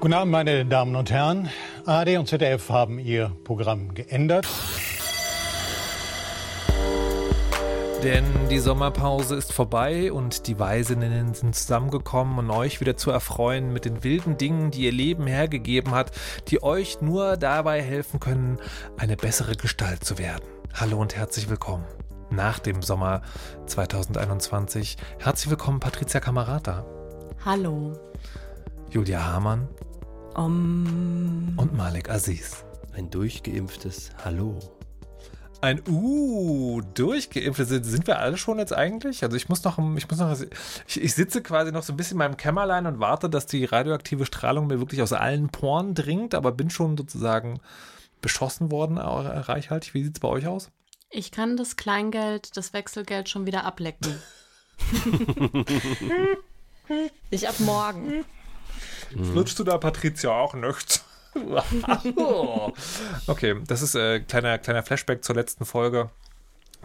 Guten Abend, meine Damen und Herren. ARD und ZDF haben ihr Programm geändert. Denn die Sommerpause ist vorbei und die Weisinnen sind zusammengekommen, um euch wieder zu erfreuen mit den wilden Dingen, die ihr Leben hergegeben hat, die euch nur dabei helfen können, eine bessere Gestalt zu werden. Hallo und herzlich willkommen. Nach dem Sommer 2021. Herzlich willkommen, Patricia Kamerata. Hallo. Julia Hamann. Um. Und Malik Aziz. Ein durchgeimpftes Hallo. Ein Uh, durchgeimpft. Sind, sind wir alle schon jetzt eigentlich? Also ich muss noch, ich muss noch, ich, ich, sitze quasi noch so ein bisschen in meinem Kämmerlein und warte, dass die radioaktive Strahlung mir wirklich aus allen Poren dringt, aber bin schon sozusagen beschossen worden, reichhaltig. Wie sieht es bei euch aus? Ich kann das Kleingeld, das Wechselgeld schon wieder ablecken. ich ab morgen. Flutschst du da, Patricia, auch nichts? okay, das ist äh, kleiner kleiner Flashback zur letzten Folge,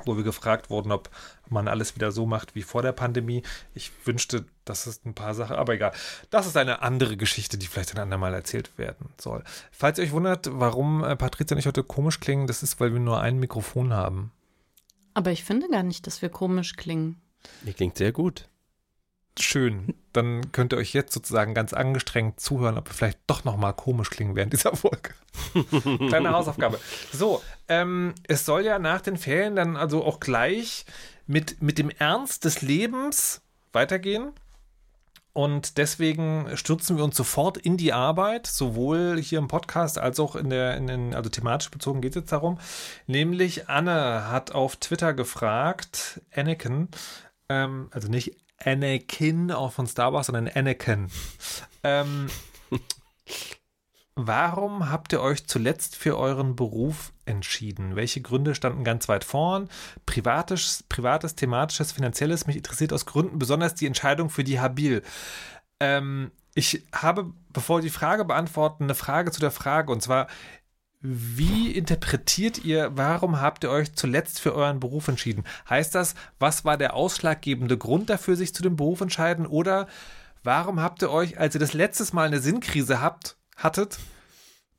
wo wir gefragt wurden, ob man alles wieder so macht wie vor der Pandemie. Ich wünschte, das ist ein paar Sachen, aber egal. Das ist eine andere Geschichte, die vielleicht ein andermal erzählt werden soll. Falls ihr euch wundert, warum äh, Patricia und ich heute komisch klingen, das ist, weil wir nur ein Mikrofon haben. Aber ich finde gar nicht, dass wir komisch klingen. Ihr klingt sehr gut schön. Dann könnt ihr euch jetzt sozusagen ganz angestrengt zuhören, ob wir vielleicht doch nochmal komisch klingen während dieser Folge. Kleine Hausaufgabe. So, ähm, es soll ja nach den Ferien dann also auch gleich mit, mit dem Ernst des Lebens weitergehen. Und deswegen stürzen wir uns sofort in die Arbeit, sowohl hier im Podcast als auch in der, in den, also thematisch bezogen geht es jetzt darum. Nämlich Anne hat auf Twitter gefragt, Anakin, ähm, also nicht Anakin, auch von Star Wars, sondern Anakin. Ähm, warum habt ihr euch zuletzt für euren Beruf entschieden? Welche Gründe standen ganz weit vorn? Privates, privates, thematisches, finanzielles? Mich interessiert aus Gründen besonders die Entscheidung für die Habil. Ähm, ich habe, bevor die Frage beantworten, eine Frage zu der Frage. Und zwar, wie interpretiert ihr, warum habt ihr euch zuletzt für euren Beruf entschieden? Heißt das, was war der ausschlaggebende Grund dafür, sich zu dem Beruf entscheiden? Oder warum habt ihr euch, als ihr das letztes Mal eine Sinnkrise habt, hattet,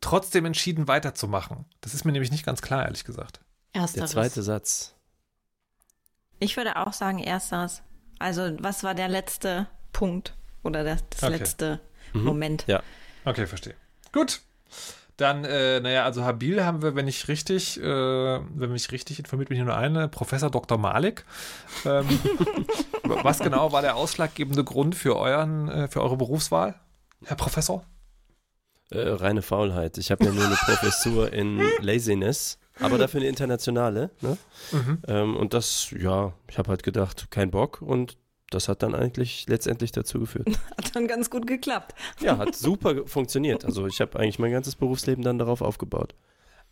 trotzdem entschieden weiterzumachen? Das ist mir nämlich nicht ganz klar, ehrlich gesagt. Ersteres. Der zweite Satz. Ich würde auch sagen, ersteres. Also, was war der letzte Punkt oder das, das okay. letzte mhm. Moment? Ja. Okay, verstehe. Gut. Dann, äh, naja, also Habil haben wir, wenn ich richtig, äh, wenn mich richtig informiert bin, hier nur eine, Professor Dr. Malik. Ähm, was genau war der ausschlaggebende Grund für euren, äh, für eure Berufswahl, Herr Professor? Äh, reine Faulheit. Ich habe ja nur eine Professur in Laziness, aber dafür eine internationale. Ne? Mhm. Ähm, und das, ja, ich habe halt gedacht, kein Bock und das hat dann eigentlich letztendlich dazu geführt. Hat dann ganz gut geklappt. Ja, hat super funktioniert. Also ich habe eigentlich mein ganzes Berufsleben dann darauf aufgebaut.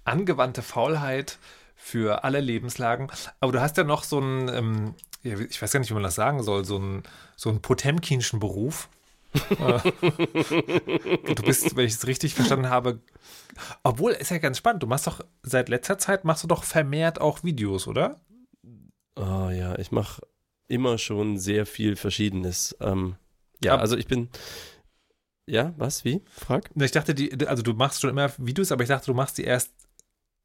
Angewandte Faulheit für alle Lebenslagen. Aber du hast ja noch so einen, ähm, ich weiß gar nicht, wie man das sagen soll, so einen, so einen Potemkinschen Beruf. Äh, du bist, wenn ich es richtig verstanden habe, obwohl, ist ja ganz spannend, du machst doch, seit letzter Zeit machst du doch vermehrt auch Videos, oder? Oh ja, ich mache immer schon sehr viel Verschiedenes. Ähm, ja, also ich bin. Ja, was? Wie? Frag. Ich dachte, die, also du machst schon immer Videos, aber ich dachte, du machst die erst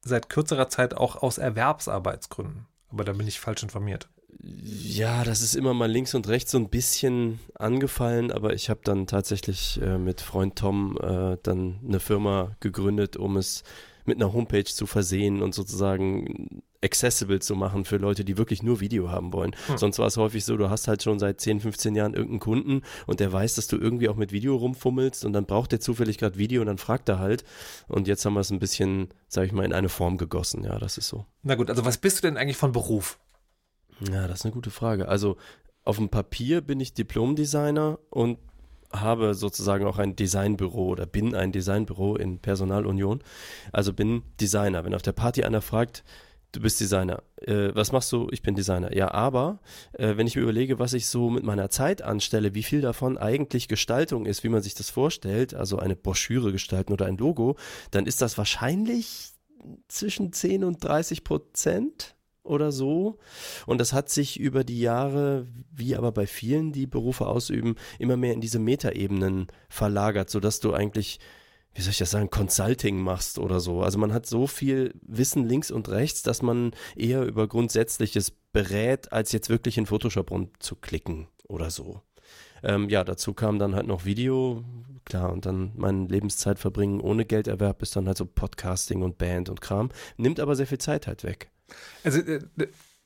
seit kürzerer Zeit auch aus Erwerbsarbeitsgründen. Aber da bin ich falsch informiert. Ja, das ist immer mal links und rechts so ein bisschen angefallen, aber ich habe dann tatsächlich äh, mit Freund Tom äh, dann eine Firma gegründet, um es mit einer Homepage zu versehen und sozusagen accessible zu machen für Leute, die wirklich nur Video haben wollen. Hm. Sonst war es häufig so, du hast halt schon seit 10, 15 Jahren irgendeinen Kunden und der weiß, dass du irgendwie auch mit Video rumfummelst und dann braucht der zufällig gerade Video und dann fragt er halt. Und jetzt haben wir es ein bisschen, sag ich mal, in eine Form gegossen. Ja, das ist so. Na gut, also was bist du denn eigentlich von Beruf? Ja, das ist eine gute Frage. Also auf dem Papier bin ich Diplomdesigner und habe sozusagen auch ein Designbüro oder bin ein Designbüro in Personalunion. Also bin Designer. Wenn auf der Party einer fragt, du bist Designer. Äh, was machst du? Ich bin Designer. Ja, aber äh, wenn ich mir überlege, was ich so mit meiner Zeit anstelle, wie viel davon eigentlich Gestaltung ist, wie man sich das vorstellt, also eine Broschüre gestalten oder ein Logo, dann ist das wahrscheinlich zwischen 10 und 30 Prozent. oder so. Und das hat sich über die Jahre, wie aber bei vielen, die Berufe ausüben, immer mehr in diese Metaebenen verlagert, sodass du eigentlich, wie soll ich das sagen, Consulting machst oder so. Also man hat so viel Wissen links und rechts, dass man eher über Grundsätzliches berät, als jetzt wirklich in Photoshop rumzuklicken oder so. Ähm, ja, dazu kam dann halt noch Video, klar, und dann meine Lebenszeit verbringen ohne Gelderwerb ist dann halt so Podcasting und Band und Kram, nimmt aber sehr viel Zeit halt weg. Also äh,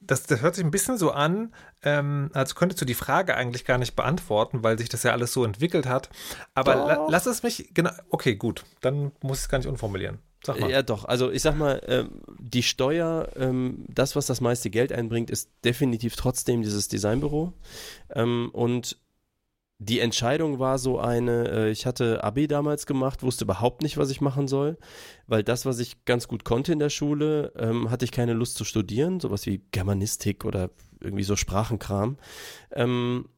das, das hört sich ein bisschen so an, ähm, als könntest du die Frage eigentlich gar nicht beantworten, weil sich das ja alles so entwickelt hat. Aber la, lass es mich, genau, okay, gut, dann muss ich es gar nicht umformulieren. Sag mal. Ja, doch. Also ich sag mal, äh, die Steuer, ähm, das, was das meiste Geld einbringt, ist definitiv trotzdem dieses Designbüro. Ähm, und die Entscheidung war so eine, äh, ich hatte Abi damals gemacht, wusste überhaupt nicht, was ich machen soll, weil das, was ich ganz gut konnte in der Schule, ähm, hatte ich keine Lust zu studieren, sowas wie Germanistik oder irgendwie so Sprachenkram. Ähm,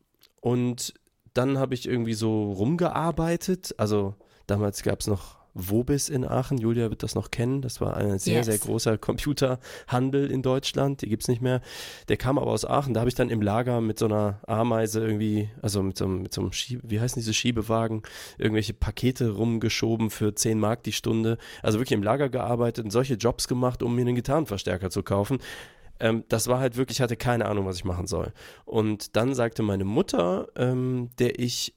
und dann habe ich irgendwie so rumgearbeitet, also damals gab es noch Wobis in Aachen. Julia wird das noch kennen. Das war ein sehr, yes. sehr großer Computerhandel in Deutschland. Die gibt es nicht mehr. Der kam aber aus Aachen. Da habe ich dann im Lager mit so einer Ameise irgendwie, also mit so, mit so einem Schiebe, wie heißen diese Schiebewagen, irgendwelche Pakete rumgeschoben für 10 Mark die Stunde. Also wirklich im Lager gearbeitet und solche Jobs gemacht, um mir einen Gitarrenverstärker zu kaufen ähm, das war halt wirklich, ich hatte keine Ahnung, was ich machen soll. Und dann sagte meine Mutter, ähm, der ich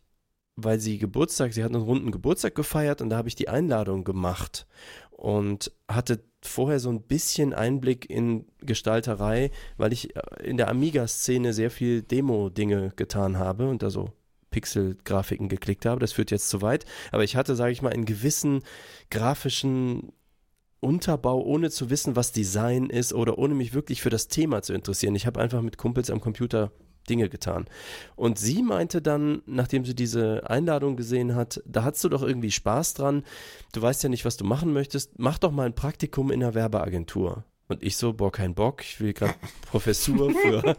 weil sie Geburtstag, sie hat einen runden Geburtstag gefeiert und da habe ich die Einladung gemacht und hatte vorher so ein bisschen Einblick in Gestalterei, weil ich äh, in der Amiga-Szene sehr viel Demo-Dinge getan habe und da so Pixel-Grafiken geklickt habe. Das führt jetzt zu weit. Aber ich hatte, sage ich mal, einen gewissen grafischen Unterbau, ohne zu wissen, was Design ist oder ohne mich wirklich für das Thema zu interessieren. Ich habe einfach mit Kumpels am Computer Dinge getan. Und sie meinte dann, nachdem sie diese Einladung gesehen hat, da hast du doch irgendwie Spaß dran. Du weißt ja nicht, was du machen möchtest. Mach doch mal ein Praktikum in der Werbeagentur. Und ich so, boah, kein Bock, ich will gerade Professur für.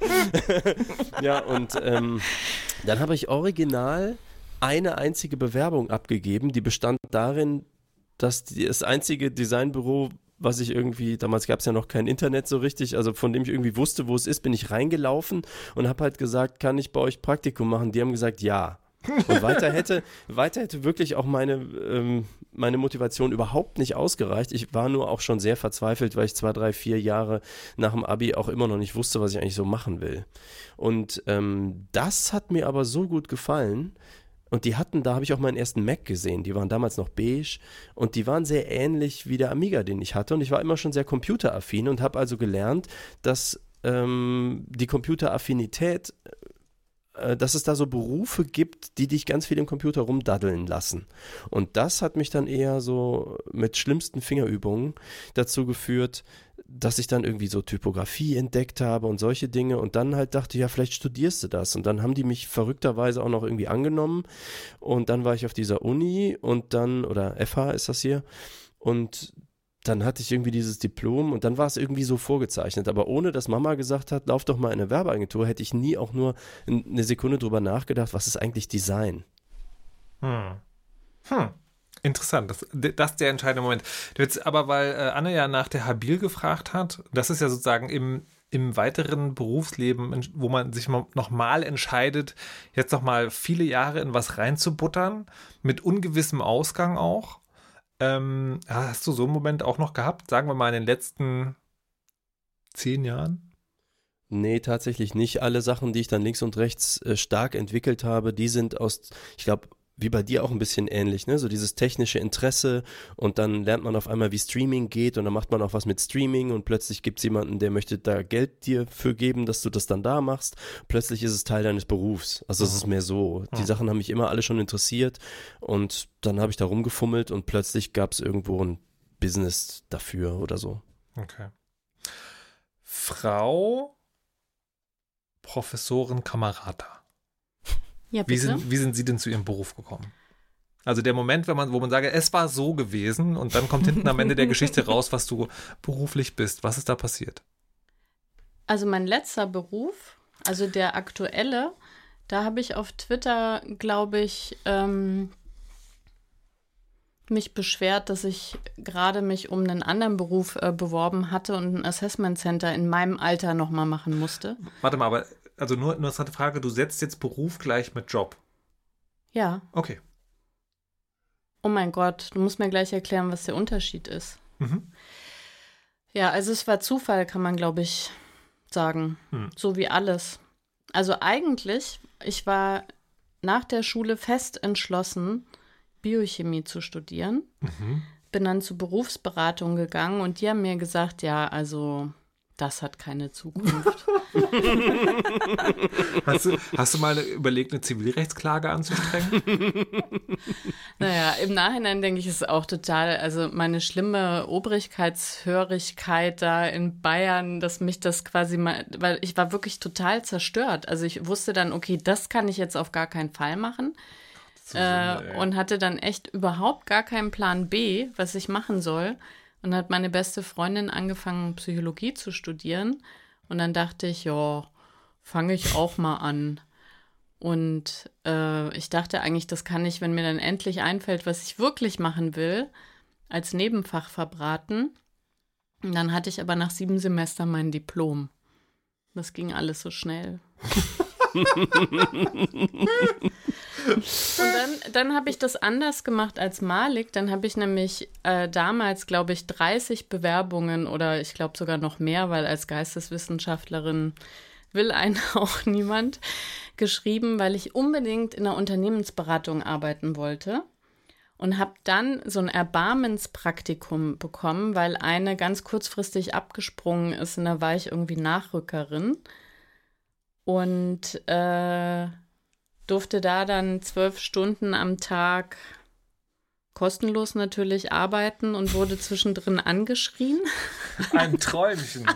ja, und ähm, dann habe ich original eine einzige Bewerbung abgegeben, die bestand darin, dass das einzige Designbüro, was ich irgendwie, damals gab es ja noch kein Internet so richtig, also von dem ich irgendwie wusste, wo es ist, bin ich reingelaufen und habe halt gesagt, kann ich bei euch Praktikum machen? Die haben gesagt, ja. Und weiter hätte, weiter hätte wirklich auch meine, ähm, meine Motivation überhaupt nicht ausgereicht. Ich war nur auch schon sehr verzweifelt, weil ich zwei, drei, vier Jahre nach dem Abi auch immer noch nicht wusste, was ich eigentlich so machen will. Und ähm, das hat mir aber so gut gefallen, und die hatten, da habe ich auch meinen ersten Mac gesehen. Die waren damals noch beige und die waren sehr ähnlich wie der Amiga, den ich hatte. Und ich war immer schon sehr computeraffin und habe also gelernt, dass ähm, die Computeraffinität äh, dass es da so Berufe gibt, die dich ganz viel im Computer rumdaddeln lassen. Und das hat mich dann eher so mit schlimmsten Fingerübungen dazu geführt, dass ich dann irgendwie so Typografie entdeckt habe und solche Dinge und dann halt dachte, ja, vielleicht studierst du das. Und dann haben die mich verrückterweise auch noch irgendwie angenommen und dann war ich auf dieser Uni und dann, oder FH ist das hier, und dann hatte ich irgendwie dieses Diplom und dann war es irgendwie so vorgezeichnet. Aber ohne dass Mama gesagt hat, lauf doch mal in eine Werbeagentur, hätte ich nie auch nur eine Sekunde drüber nachgedacht, was ist eigentlich Design. Hm. Hm. Interessant, das, das ist der entscheidende Moment. Jetzt aber, weil äh, Anne ja nach der Habil gefragt hat, das ist ja sozusagen im, im weiteren Berufsleben, wo man sich nochmal entscheidet, jetzt nochmal viele Jahre in was reinzubuttern, mit ungewissem Ausgang auch. Ähm, hast du so einen Moment auch noch gehabt, sagen wir mal in den letzten zehn Jahren? Nee, tatsächlich nicht. Alle Sachen, die ich dann links und rechts äh, stark entwickelt habe, die sind aus, ich glaube, wie bei dir auch ein bisschen ähnlich, ne? So dieses technische Interesse und dann lernt man auf einmal, wie Streaming geht und dann macht man auch was mit Streaming und plötzlich gibt es jemanden, der möchte da Geld dir für geben, dass du das dann da machst. Plötzlich ist es Teil deines Berufs. Also es ist mhm. mehr so. Die. Sachen haben mich immer alle schon interessiert und dann habe ich da rumgefummelt und plötzlich gab es irgendwo ein Business dafür oder so. Okay. Frau Professorin Kamerata. Ja. Wie sind, wie sind Sie denn zu Ihrem Beruf gekommen? Also der Moment, wenn man, wo man sage, es war so gewesen und dann kommt hinten am Ende der Geschichte raus, was du beruflich bist. Was ist da passiert? Also mein letzter Beruf, also der aktuelle, da habe ich auf Twitter, glaube ich, ähm, mich beschwert, dass ich gerade mich um einen anderen Beruf äh, beworben hatte und ein Assessment Center in meinem Alter nochmal machen musste. Warte mal, aber also nur eine interessante Frage, du setzt jetzt Beruf gleich mit Job. Ja. Okay. Oh mein Gott, du musst mir gleich erklären, was der Unterschied ist. Mhm. Ja, also es war Zufall, kann man, glaube ich, sagen. Hm. So wie alles. Also eigentlich, ich war nach der Schule fest entschlossen, Biochemie zu studieren. Mhm. Bin dann zur Berufsberatung gegangen und die haben mir gesagt, ja, also das hat keine Zukunft. Hast du, hast du mal überlegt, eine Zivilrechtsklage anzustrengen? naja, im Nachhinein denke ich, ist es auch total, also meine schlimme Obrigkeitshörigkeit da in Bayern, dass mich das quasi mal, weil ich war wirklich total zerstört. Also ich wusste dann, okay, das kann ich jetzt auf gar keinen Fall machen. Äh, und hatte dann echt überhaupt gar keinen Plan B, was ich machen soll. Und hat meine beste Freundin angefangen, Psychologie zu studieren. Und dann dachte ich, ja, fange ich auch mal an. Und äh, ich dachte eigentlich, das kann ich, wenn mir dann endlich einfällt, was ich wirklich machen will, als Nebenfach verbraten. Und dann hatte ich aber nach sieben Semestern mein Diplom. Das ging alles so schnell. Und dann, dann habe ich das anders gemacht als Malik. Dann habe ich nämlich äh, damals, glaube ich, 30 Bewerbungen oder ich glaube sogar noch mehr, weil als Geisteswissenschaftlerin will einen auch niemand geschrieben, weil ich unbedingt in der Unternehmensberatung arbeiten wollte. Und habe dann so ein Erbarmenspraktikum bekommen, weil eine ganz kurzfristig abgesprungen ist und da war ich irgendwie Nachrückerin. Und äh, durfte da dann zwölf Stunden am Tag kostenlos natürlich arbeiten und wurde zwischendrin angeschrien. Ein Träumchen.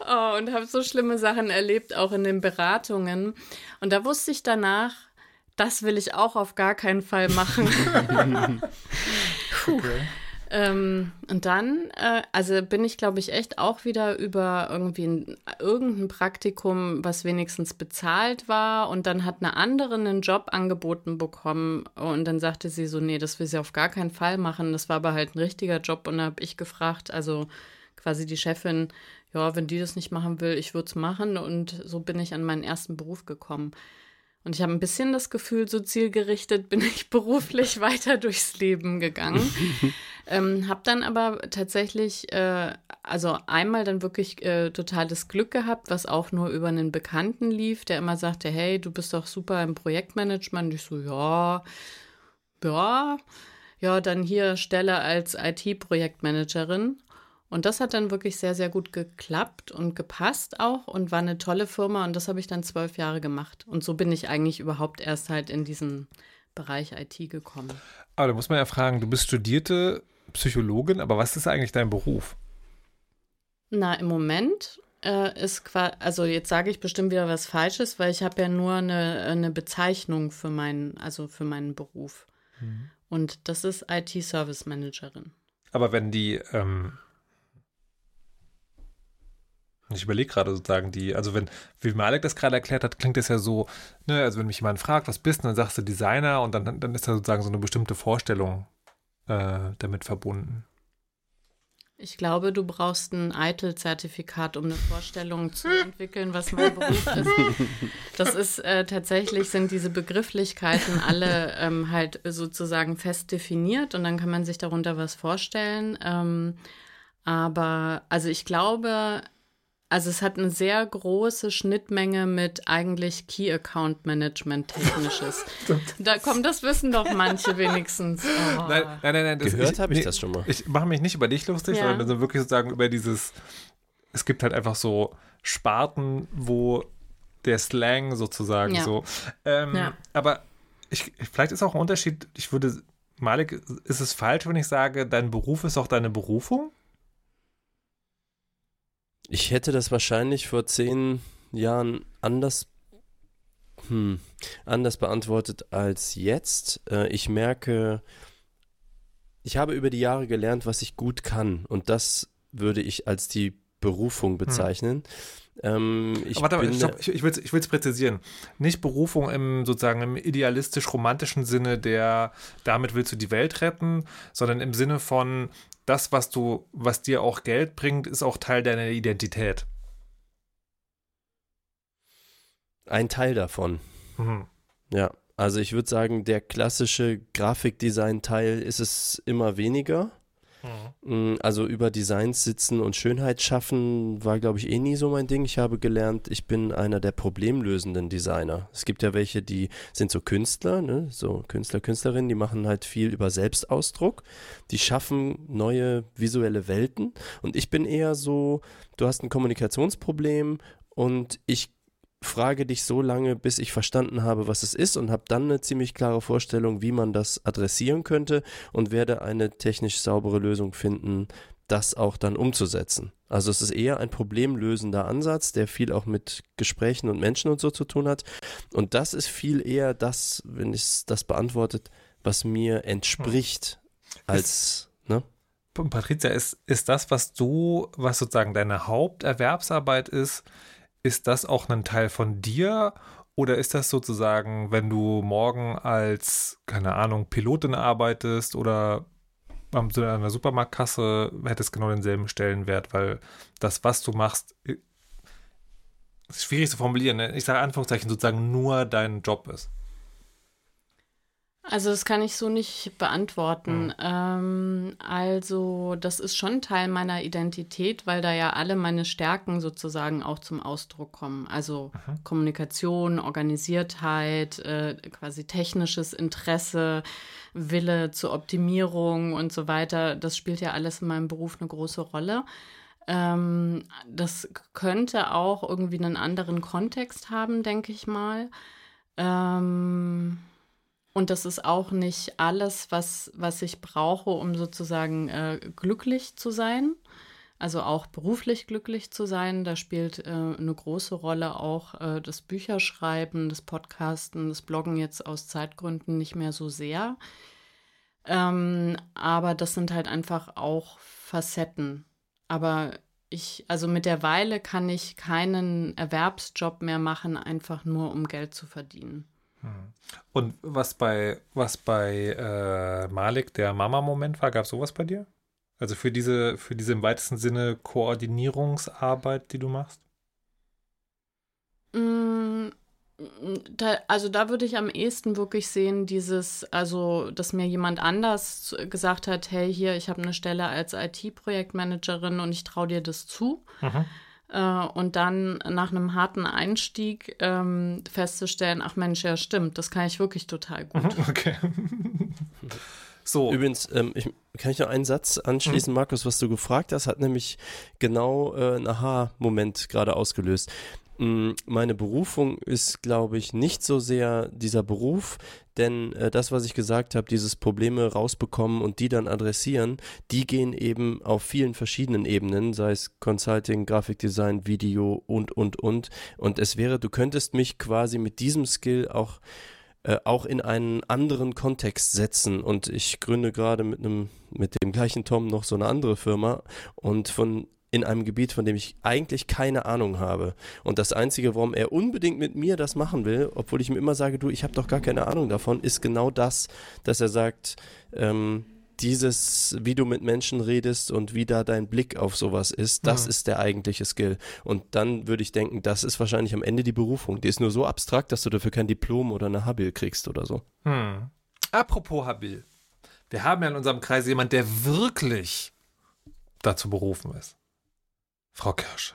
oh, und habe so schlimme Sachen erlebt, auch in den Beratungen. Und da wusste ich danach, das will ich auch auf gar keinen Fall machen. okay. Ähm, und dann, äh, also bin ich, glaube ich, echt auch wieder über irgendwie ein, irgendein Praktikum, was wenigstens bezahlt war. Und dann hat eine andere einen Job angeboten bekommen. Und dann sagte sie so, nee, das will sie auf gar keinen Fall machen. Das war aber halt ein richtiger Job. Und da habe ich gefragt, also quasi die Chefin, ja, wenn die das nicht machen will, ich würde es machen. Und so bin ich an meinen ersten Beruf gekommen. Und ich habe ein bisschen das Gefühl, so zielgerichtet bin ich beruflich weiter durchs Leben gegangen. ähm, habe dann aber tatsächlich, äh, also einmal dann wirklich äh, totales Glück gehabt, was auch nur über einen Bekannten lief, der immer sagte, hey, du bist doch super im Projektmanagement. Und ich so, ja, ja, ja, dann hier Stelle als IT-Projektmanagerin. Und das hat dann wirklich sehr, sehr gut geklappt und gepasst auch und war eine tolle Firma und das habe ich dann zwölf Jahre gemacht. Und so bin ich eigentlich überhaupt erst halt in diesen Bereich IT gekommen. Aber da muss man ja fragen, du bist studierte Psychologin, aber was ist eigentlich dein Beruf? Na, im Moment äh, ist quasi, also jetzt sage ich bestimmt wieder was Falsches, weil ich habe ja nur eine, eine Bezeichnung für meinen, also für meinen Beruf. Mhm. Und das ist IT-Service Managerin. Aber wenn die ähm, ich überlege gerade sozusagen die, also wenn, wie Malek das gerade erklärt hat, klingt das ja so, ne, also wenn mich jemand fragt, was bist du, dann sagst du Designer und dann, dann ist da sozusagen so eine bestimmte Vorstellung äh, damit verbunden. Ich glaube, du brauchst ein EITEL-Zertifikat, um eine Vorstellung zu entwickeln, was mein Beruf ist. Das ist äh, tatsächlich, sind diese Begrifflichkeiten alle ähm, halt sozusagen fest definiert und dann kann man sich darunter was vorstellen. Ähm, aber also ich glaube, also es hat eine sehr große Schnittmenge mit eigentlich Key Account Management technisches. da kommt das wissen doch manche wenigstens. Oh. Nein, nein, nein, nein Gehört habe ich nee, das schon mal. Ich mache mich nicht über dich lustig, ja. sondern wirklich sozusagen über dieses, es gibt halt einfach so Sparten, wo der Slang sozusagen ja. so. Ähm, ja. Aber ich, vielleicht ist auch ein Unterschied, ich würde, Malik, ist es falsch, wenn ich sage, dein Beruf ist auch deine Berufung? Ich hätte das wahrscheinlich vor zehn Jahren anders, hm, anders beantwortet als jetzt. Äh, ich merke, ich habe über die Jahre gelernt, was ich gut kann. Und das würde ich als die Berufung hm. bezeichnen. Ähm, ich warte, bin, stopp, ich, ich will es präzisieren. Nicht Berufung im sozusagen im idealistisch-romantischen Sinne, der damit willst du die Welt retten, sondern im Sinne von das, was du, was dir auch Geld bringt, ist auch Teil deiner Identität. Ein Teil davon. Mhm. Ja, also ich würde sagen, der klassische Grafikdesign-Teil ist es immer weniger. Mhm. Also über Designs sitzen und Schönheit schaffen war, glaube ich, eh nie so mein Ding. Ich habe gelernt, ich bin einer der problemlösenden Designer. Es gibt ja welche, die sind so Künstler, ne? so Künstler, Künstlerinnen, die machen halt viel über Selbstausdruck. Die schaffen neue visuelle Welten. Und ich bin eher so, du hast ein Kommunikationsproblem und ich frage dich so lange, bis ich verstanden habe, was es ist und habe dann eine ziemlich klare Vorstellung, wie man das adressieren könnte und werde eine technisch saubere Lösung finden, das auch dann umzusetzen. Also es ist eher ein problemlösender Ansatz, der viel auch mit Gesprächen und Menschen und so zu tun hat. Und das ist viel eher das, wenn es das beantwortet, was mir entspricht, hm. als, ne? Patricia, ist, ist das, was du, was sozusagen deine Haupterwerbsarbeit ist, ist das auch ein Teil von dir oder ist das sozusagen, wenn du morgen als, keine Ahnung, Pilotin arbeitest oder an einer Supermarktkasse, hättest genau denselben Stellenwert, weil das, was du machst, ist schwierig zu formulieren. Ne? Ich sage Anführungszeichen sozusagen nur dein Job ist. Also das kann ich so nicht beantworten. Mhm. Ähm, also das ist schon Teil meiner Identität, weil da ja alle meine Stärken sozusagen auch zum Ausdruck kommen. Also mhm. Kommunikation, Organisiertheit, äh, quasi technisches Interesse, Wille zur Optimierung und so weiter. Das spielt ja alles in meinem Beruf eine große Rolle. Ähm, das könnte auch irgendwie einen anderen Kontext haben, denke ich mal. Ähm, und das ist auch nicht alles, was, was ich brauche, um sozusagen äh, glücklich zu sein. Also auch beruflich glücklich zu sein. Da spielt äh, eine große Rolle auch äh, das Bücherschreiben, das Podcasten, das Bloggen jetzt aus Zeitgründen nicht mehr so sehr. Ähm, aber das sind halt einfach auch Facetten. Aber ich, also mit der Weile kann ich keinen Erwerbsjob mehr machen, einfach nur um Geld zu verdienen. Und was bei, was bei äh, Malik der Mama-Moment war, gab es sowas bei dir? Also für diese, für diese im weitesten Sinne Koordinierungsarbeit, die du machst? Mm, da, also da würde ich am ehesten wirklich sehen, dieses, also dass mir jemand anders gesagt hat, hey, hier, ich habe eine Stelle als IT-Projektmanagerin und ich traue dir das zu. Mhm. Äh, und dann nach einem harten Einstieg ähm, festzustellen, ach Mensch, ja stimmt, das kann ich wirklich total gut. Okay. so. Übrigens, ähm, ich, kann ich noch einen Satz anschließen, mhm. Markus, was du gefragt hast, hat nämlich genau äh, einen Aha-Moment gerade ausgelöst. Mm, meine Berufung ist, glaube ich, nicht so sehr dieser Beruf, denn äh, das, was ich gesagt habe, dieses Probleme rausbekommen und die dann adressieren, die gehen eben auf vielen verschiedenen Ebenen, sei es Consulting, Grafikdesign, Video und, und, und. Und es wäre, du könntest mich quasi mit diesem Skill auch äh, auch in einen anderen Kontext setzen. Und ich gründe gerade mit einem, mit dem gleichen Tom noch so eine andere Firma. Und von in einem Gebiet, von dem ich eigentlich keine Ahnung habe. Und das Einzige, warum er unbedingt mit mir das machen will, obwohl ich ihm immer sage, du, ich habe doch gar keine Ahnung davon, ist genau das, dass er sagt, ähm, dieses, wie du mit Menschen redest und wie da dein Blick auf sowas ist, das mhm. ist der eigentliche Skill. Und dann würde ich denken, das ist wahrscheinlich am Ende die Berufung. Die ist nur so abstrakt, dass du dafür kein Diplom oder eine Habil kriegst oder so. Hm. Apropos Habil. Wir haben ja in unserem Kreis jemand, der wirklich dazu berufen ist. Frau Kirsch.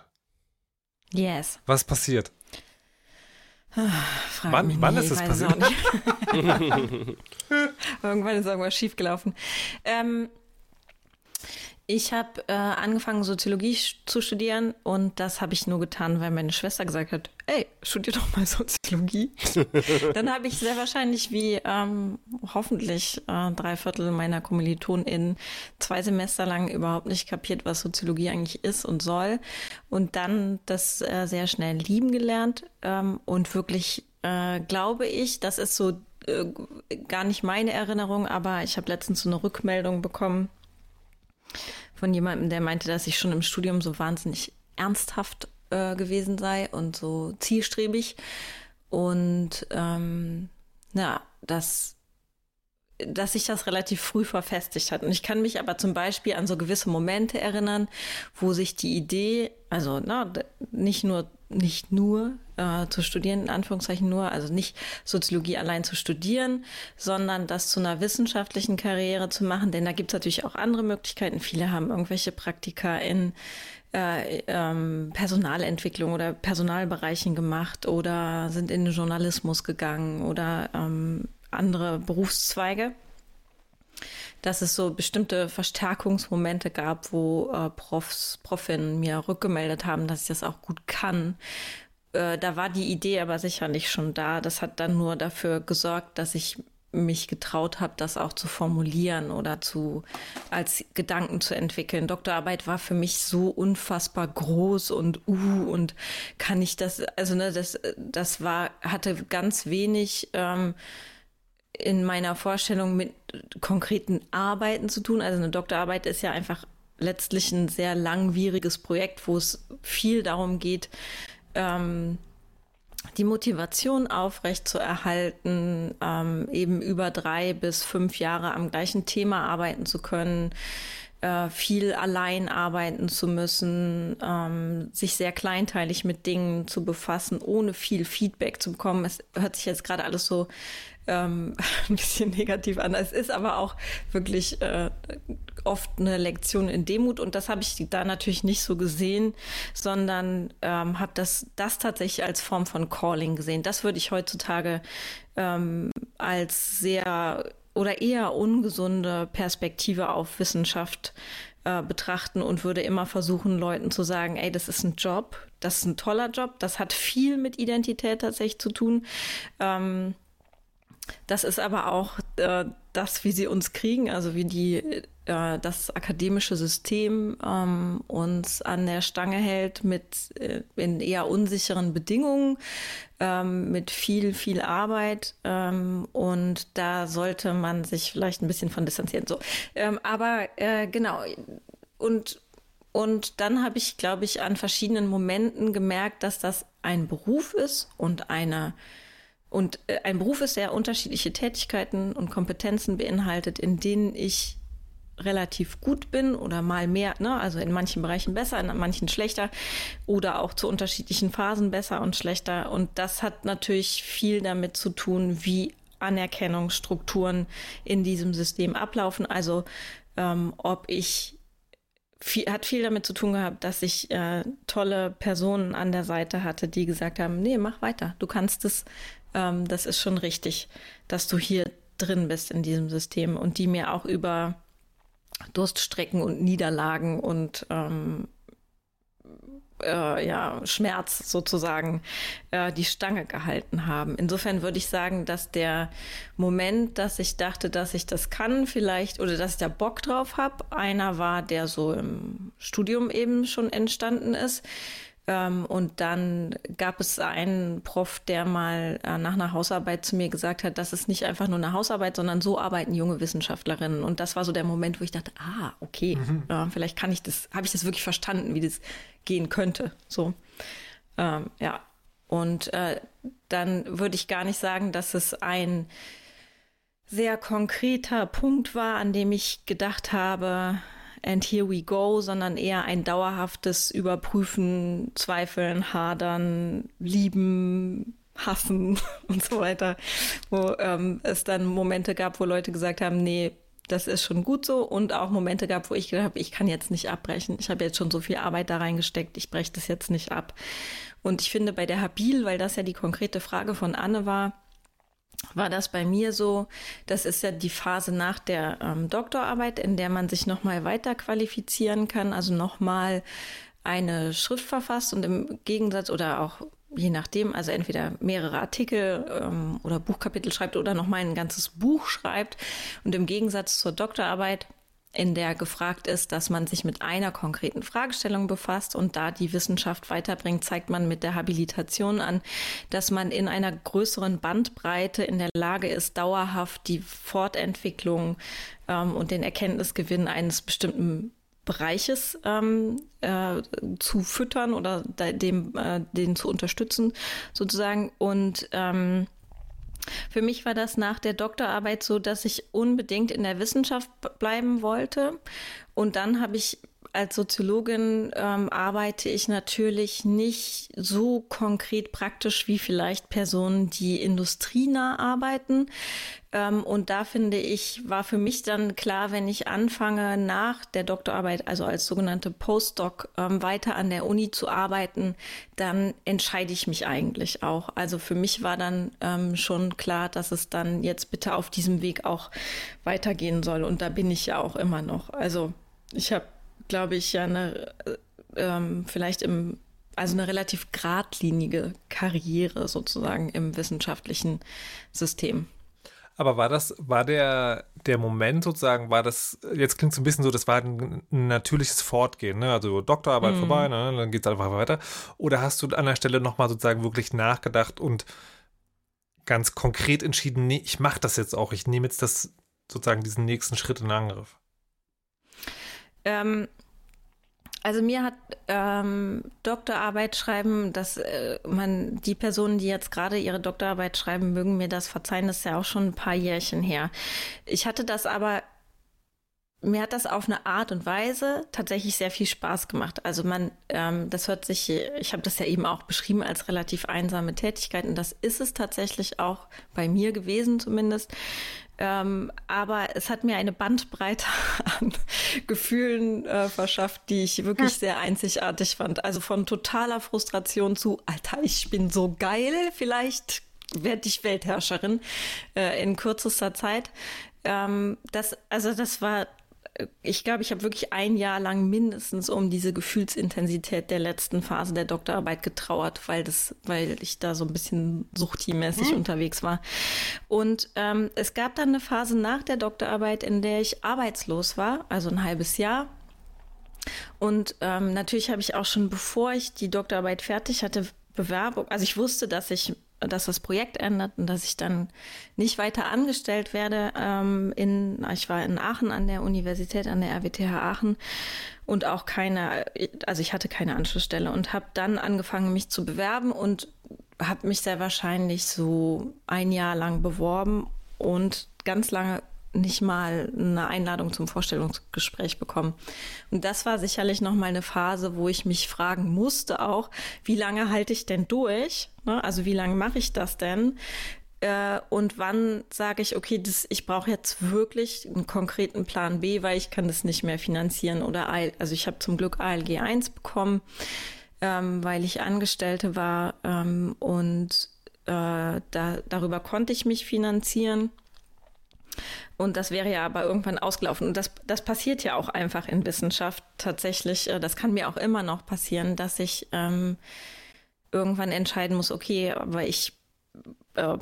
Yes. Was passiert? Frag wann wann ist es passiert? Irgendwann ist irgendwas schiefgelaufen. Ähm, ich habe äh, angefangen, Soziologie zu studieren und das habe ich nur getan, weil meine Schwester gesagt hat, ey, studier doch mal Soziologie. Dann habe ich sehr wahrscheinlich wie ähm, hoffentlich äh, drei Viertel meiner KommilitonInnen zwei Semester lang überhaupt nicht kapiert, was Soziologie eigentlich ist und soll und dann das äh, sehr schnell lieben gelernt ähm, und wirklich äh, glaube ich, das ist so äh, gar nicht meine Erinnerung, aber ich habe letztens so eine Rückmeldung bekommen, von jemandem, der meinte, dass ich schon im Studium so wahnsinnig ernsthaft äh, gewesen sei und so zielstrebig. Und ähm, ja, das dass sich das relativ früh verfestigt hat. Und ich kann mich aber zum Beispiel an so gewisse Momente erinnern, wo sich die Idee, also na, nicht nur nicht nur äh, zu studieren, in Anführungszeichen nur, also nicht Soziologie allein zu studieren, sondern das zu einer wissenschaftlichen Karriere zu machen, denn da gibt es natürlich auch andere Möglichkeiten. Viele haben irgendwelche Praktika in äh, ähm, Personalentwicklung oder Personalbereichen gemacht oder sind in den Journalismus gegangen oder ähm, andere Berufszweige dass es so bestimmte Verstärkungsmomente gab, wo äh, Profs, Profinnen mir rückgemeldet haben, dass ich das auch gut kann. Äh, da war die Idee aber sicherlich schon da. Das hat dann nur dafür gesorgt, dass ich mich getraut habe, das auch zu formulieren oder zu als Gedanken zu entwickeln. Doktorarbeit war für mich so unfassbar groß und uh und kann ich das also ne das das war hatte ganz wenig ähm, in meiner Vorstellung mit konkreten Arbeiten zu tun. Also eine Doktorarbeit ist ja einfach letztlich ein sehr langwieriges Projekt, wo es viel darum geht, ähm, die Motivation aufrecht zu erhalten, ähm, eben über drei bis fünf Jahre am gleichen Thema arbeiten zu können, äh, viel allein arbeiten zu müssen, ähm, sich sehr kleinteilig mit Dingen zu befassen, ohne viel Feedback zu bekommen. Es hört sich jetzt gerade alles so ähm, ein bisschen negativ an. Es ist aber auch wirklich äh, oft eine Lektion in Demut und das habe ich da natürlich nicht so gesehen, sondern ähm, habe das, das tatsächlich als Form von Calling gesehen. Das würde ich heutzutage ähm, als sehr oder eher ungesunde Perspektive auf Wissenschaft äh, betrachten und würde immer versuchen, Leuten zu sagen, ey, das ist ein Job, das ist ein toller Job, das hat viel mit Identität tatsächlich zu tun. Ähm, das ist aber auch äh, das, wie sie uns kriegen, also wie die äh, das akademische System ähm, uns an der Stange hält mit äh, in eher unsicheren Bedingungen, ähm, mit viel, viel Arbeit. Ähm, und da sollte man sich vielleicht ein bisschen von distanzieren. So. Ähm, aber äh, genau. Und und dann habe ich, glaube ich, an verschiedenen Momenten gemerkt, dass das ein Beruf ist und eine und äh, ein Beruf ist, der unterschiedliche Tätigkeiten und Kompetenzen beinhaltet, in denen ich relativ gut bin oder mal mehr, ne? also in manchen Bereichen besser, in manchen schlechter oder auch zu unterschiedlichen Phasen besser und schlechter. Und das hat natürlich viel damit zu tun, wie Anerkennungsstrukturen in diesem System ablaufen. Also ähm, ob ich viel, hat viel damit zu tun gehabt, dass ich äh, tolle Personen an der Seite hatte, die gesagt haben, nee, mach weiter, du kannst es, ähm, das ist schon richtig, dass du hier drin bist in diesem System und die mir auch über Durststrecken und Niederlagen und ähm, äh, ja, Schmerz sozusagen äh, die Stange gehalten haben. Insofern würde ich sagen, dass der Moment, dass ich dachte, dass ich das kann, vielleicht oder dass ich da Bock drauf habe, einer war, der so im Studium eben schon entstanden ist. Ähm, und dann gab es einen Prof, der mal äh, nach einer Hausarbeit zu mir gesagt hat, das ist nicht einfach nur eine Hausarbeit, sondern so arbeiten junge Wissenschaftlerinnen. Und das war so der Moment, wo ich dachte, ah, okay, mhm. äh, vielleicht kann ich das, habe ich das wirklich verstanden, wie das gehen könnte. So, ähm, ja. Und äh, dann würde ich gar nicht sagen, dass es ein sehr konkreter Punkt war, an dem ich gedacht habe, and here we go, sondern eher ein dauerhaftes Überprüfen, Zweifeln, Hadern, Lieben, Hassen und so weiter, wo ähm, es dann Momente gab, wo Leute gesagt haben, nee, das ist schon gut so und auch Momente gab, wo ich gedacht habe, ich kann jetzt nicht abbrechen. Ich habe jetzt schon so viel Arbeit da reingesteckt, ich breche das jetzt nicht ab. Und ich finde bei der Habil, weil das ja die konkrete Frage von Anne war, war das bei mir so, das ist ja die Phase nach der ähm, Doktorarbeit, in der man sich nochmal weiter qualifizieren kann, also nochmal eine Schrift verfasst und im Gegensatz oder auch je nachdem, also entweder mehrere Artikel ähm, oder Buchkapitel schreibt oder nochmal ein ganzes Buch schreibt. Und im Gegensatz zur Doktorarbeit in der gefragt ist, dass man sich mit einer konkreten Fragestellung befasst und da die Wissenschaft weiterbringt, zeigt man mit der Habilitation an, dass man in einer größeren Bandbreite in der Lage ist, dauerhaft die Fortentwicklung ähm, und den Erkenntnisgewinn eines bestimmten Bereiches ähm, äh, zu füttern oder dem, äh, den zu unterstützen, sozusagen. Und ähm, für mich war das nach der Doktorarbeit so, dass ich unbedingt in der Wissenschaft bleiben wollte. Und dann habe ich als Soziologin ähm, arbeite ich natürlich nicht so konkret praktisch wie vielleicht Personen, die industrienah arbeiten. Ähm, und da finde ich, war für mich dann klar, wenn ich anfange nach der Doktorarbeit, also als sogenannte Postdoc, ähm, weiter an der Uni zu arbeiten, dann entscheide ich mich eigentlich auch. Also für mich war dann ähm, schon klar, dass es dann jetzt bitte auf diesem Weg auch weitergehen soll. Und da bin ich ja auch immer noch. Also ich habe glaube ich, ja eine, äh, ähm, vielleicht im, also eine relativ geradlinige Karriere sozusagen im wissenschaftlichen System. Aber war das, war der, der Moment sozusagen, war das, jetzt klingt es ein bisschen so, das war ein, ein natürliches Fortgehen, ne? Also Doktorarbeit mm. vorbei, ne? dann geht es einfach weiter. Oder hast du an der Stelle nochmal sozusagen wirklich nachgedacht und ganz konkret entschieden, nee, ich mache das jetzt auch, ich nehme jetzt das sozusagen diesen nächsten Schritt in Angriff? Ähm, also mir hat ähm, Doktorarbeit schreiben, dass äh, man die Personen, die jetzt gerade ihre Doktorarbeit schreiben, mögen mir das verzeihen, das ist ja auch schon ein paar Jährchen her. Ich hatte das aber mir hat das auf eine Art und Weise tatsächlich sehr viel Spaß gemacht. Also man, ähm, das hört sich, ich habe das ja eben auch beschrieben als relativ einsame Tätigkeit und das ist es tatsächlich auch bei mir gewesen zumindest. Ähm, aber es hat mir eine Bandbreite an Gefühlen äh, verschafft, die ich wirklich sehr einzigartig fand. Also von totaler Frustration zu, Alter, ich bin so geil, vielleicht werde ich Weltherrscherin äh, in kürzester Zeit. Ähm, das, also das war ich glaube, ich habe wirklich ein Jahr lang mindestens um diese Gefühlsintensität der letzten Phase der Doktorarbeit getrauert, weil das, weil ich da so ein bisschen suchtimäßig mhm. unterwegs war. Und ähm, es gab dann eine Phase nach der Doktorarbeit, in der ich arbeitslos war, also ein halbes Jahr. Und ähm, natürlich habe ich auch schon, bevor ich die Doktorarbeit fertig hatte, Bewerbung, also ich wusste, dass ich dass das Projekt ändert und dass ich dann nicht weiter angestellt werde. Ähm, in, ich war in Aachen an der Universität, an der RWTH Aachen und auch keine, also ich hatte keine Anschlussstelle und habe dann angefangen, mich zu bewerben und habe mich sehr wahrscheinlich so ein Jahr lang beworben und ganz lange nicht mal eine Einladung zum Vorstellungsgespräch bekommen. Und das war sicherlich noch mal eine Phase, wo ich mich fragen musste auch, wie lange halte ich denn durch? Ne? Also wie lange mache ich das denn? Äh, und wann sage ich, okay, das, ich brauche jetzt wirklich einen konkreten Plan B, weil ich kann das nicht mehr finanzieren oder also ich habe zum Glück ALG 1 bekommen, ähm, weil ich Angestellte war ähm, und äh, da, darüber konnte ich mich finanzieren. Und das wäre ja aber irgendwann ausgelaufen. Und das, das passiert ja auch einfach in Wissenschaft tatsächlich. Äh, das kann mir auch immer noch passieren, dass ich ähm, irgendwann entscheiden muss, okay, aber ich äh,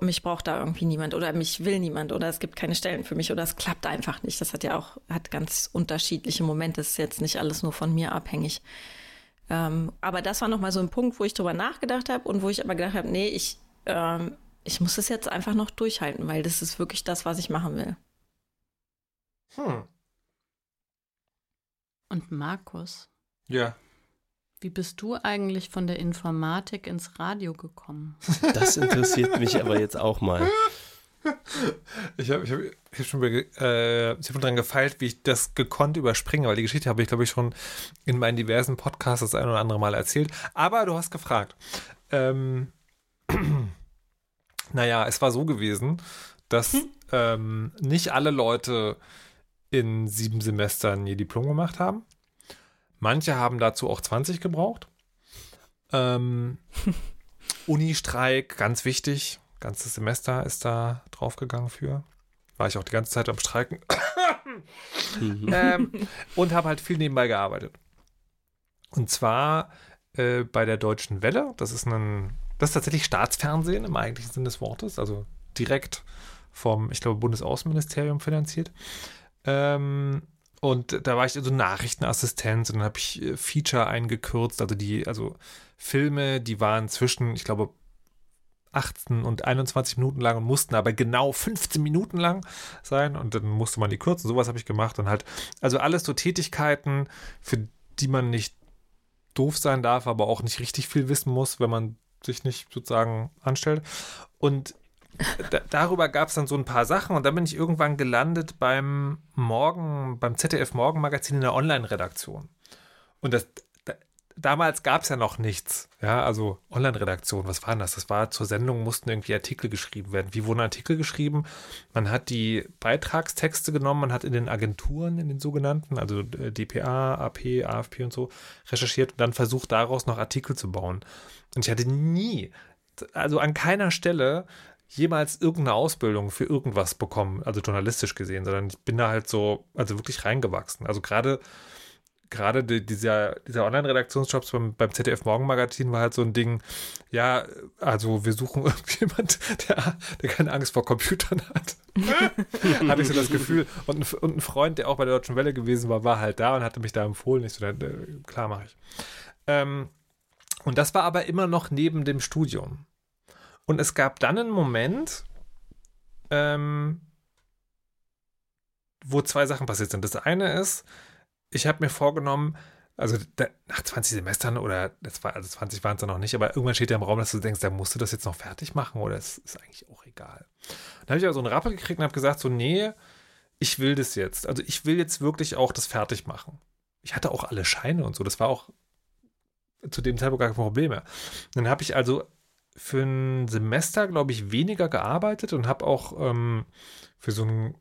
mich braucht da irgendwie niemand oder mich will niemand oder es gibt keine Stellen für mich oder es klappt einfach nicht. Das hat ja auch hat ganz unterschiedliche Momente. Das ist jetzt nicht alles nur von mir abhängig. Ähm, aber das war nochmal so ein Punkt, wo ich drüber nachgedacht habe und wo ich aber gedacht habe, nee, ich ähm, ich muss es jetzt einfach noch durchhalten, weil das ist wirklich das, was ich machen will. Hm. Und Markus? Ja. Wie bist du eigentlich von der Informatik ins Radio gekommen? Das interessiert mich aber jetzt auch mal. Ich habe ich hab, ich hab schon, äh, ich hab dran gefeilt, wie ich das gekonnt überspringe, weil die Geschichte habe ich, glaube ich, schon in meinen diversen Podcasts das ein oder andere Mal erzählt. Aber du hast gefragt. Ähm, naja, es war so gewesen, dass hm. ähm, nicht alle Leute in sieben Semestern ihr Diplom gemacht haben. Manche haben dazu auch 20 gebraucht. Ähm, Uni-Streik, ganz wichtig. Ganzes Semester ist da draufgegangen für. War ich auch die ganze Zeit am Streiken. Ähm, und habe halt viel nebenbei gearbeitet. Und zwar äh, bei der Deutschen Welle. Das ist ein das ist tatsächlich Staatsfernsehen im eigentlichen Sinne des Wortes, also direkt vom, ich glaube, Bundesaußenministerium finanziert. Ähm, und da war ich so also Nachrichtenassistent und dann habe ich äh, Feature eingekürzt, also die, also Filme, die waren zwischen, ich glaube, 18 und 21 Minuten lang und mussten aber genau 15 Minuten lang sein und dann musste man die kürzen. Sowas habe ich gemacht und halt, also alles so Tätigkeiten, für die man nicht doof sein darf, aber auch nicht richtig viel wissen muss, wenn man sich nicht sozusagen anstellt. Und da, darüber gab es dann so ein paar Sachen und dann bin ich irgendwann gelandet beim Morgen, beim ZDF Morgenmagazin in der Online-Redaktion. Und das, da, damals gab es ja noch nichts. Ja, also Online-Redaktion, was war denn das? Das war zur Sendung, mussten irgendwie Artikel geschrieben werden. Wie wurden Artikel geschrieben? Man hat die Beitragstexte genommen, man hat in den Agenturen, in den sogenannten, also äh, DPA, AP, AFP und so, recherchiert und dann versucht, daraus noch Artikel zu bauen. Und ich hatte nie, also an keiner Stelle jemals irgendeine Ausbildung für irgendwas bekommen, also journalistisch gesehen, sondern ich bin da halt so, also wirklich reingewachsen. Also gerade gerade die, dieser, dieser Online-Redaktionsjob beim, beim ZDF Morgenmagazin war halt so ein Ding, ja, also wir suchen irgendjemand, der, der keine Angst vor Computern hat. hatte ich so das Gefühl. Und ein, und ein, Freund, der auch bei der Deutschen Welle gewesen war, war halt da und hatte mich da empfohlen. Ich so, dann, äh, klar mache ich. Ähm, und das war aber immer noch neben dem Studium. Und es gab dann einen Moment, ähm, wo zwei Sachen passiert sind. Das eine ist, ich habe mir vorgenommen, also da, nach 20 Semestern oder das war, also 20 waren es dann noch nicht, aber irgendwann steht ja im Raum, dass du denkst, da musst du das jetzt noch fertig machen oder es ist eigentlich auch egal. Dann habe ich aber so einen Rappel gekriegt und habe gesagt, so, nee, ich will das jetzt. Also ich will jetzt wirklich auch das fertig machen. Ich hatte auch alle Scheine und so, das war auch zu dem Zeitpunkt gar kein Problem mehr. Dann habe ich also für ein Semester, glaube ich, weniger gearbeitet und habe auch ähm, für so ein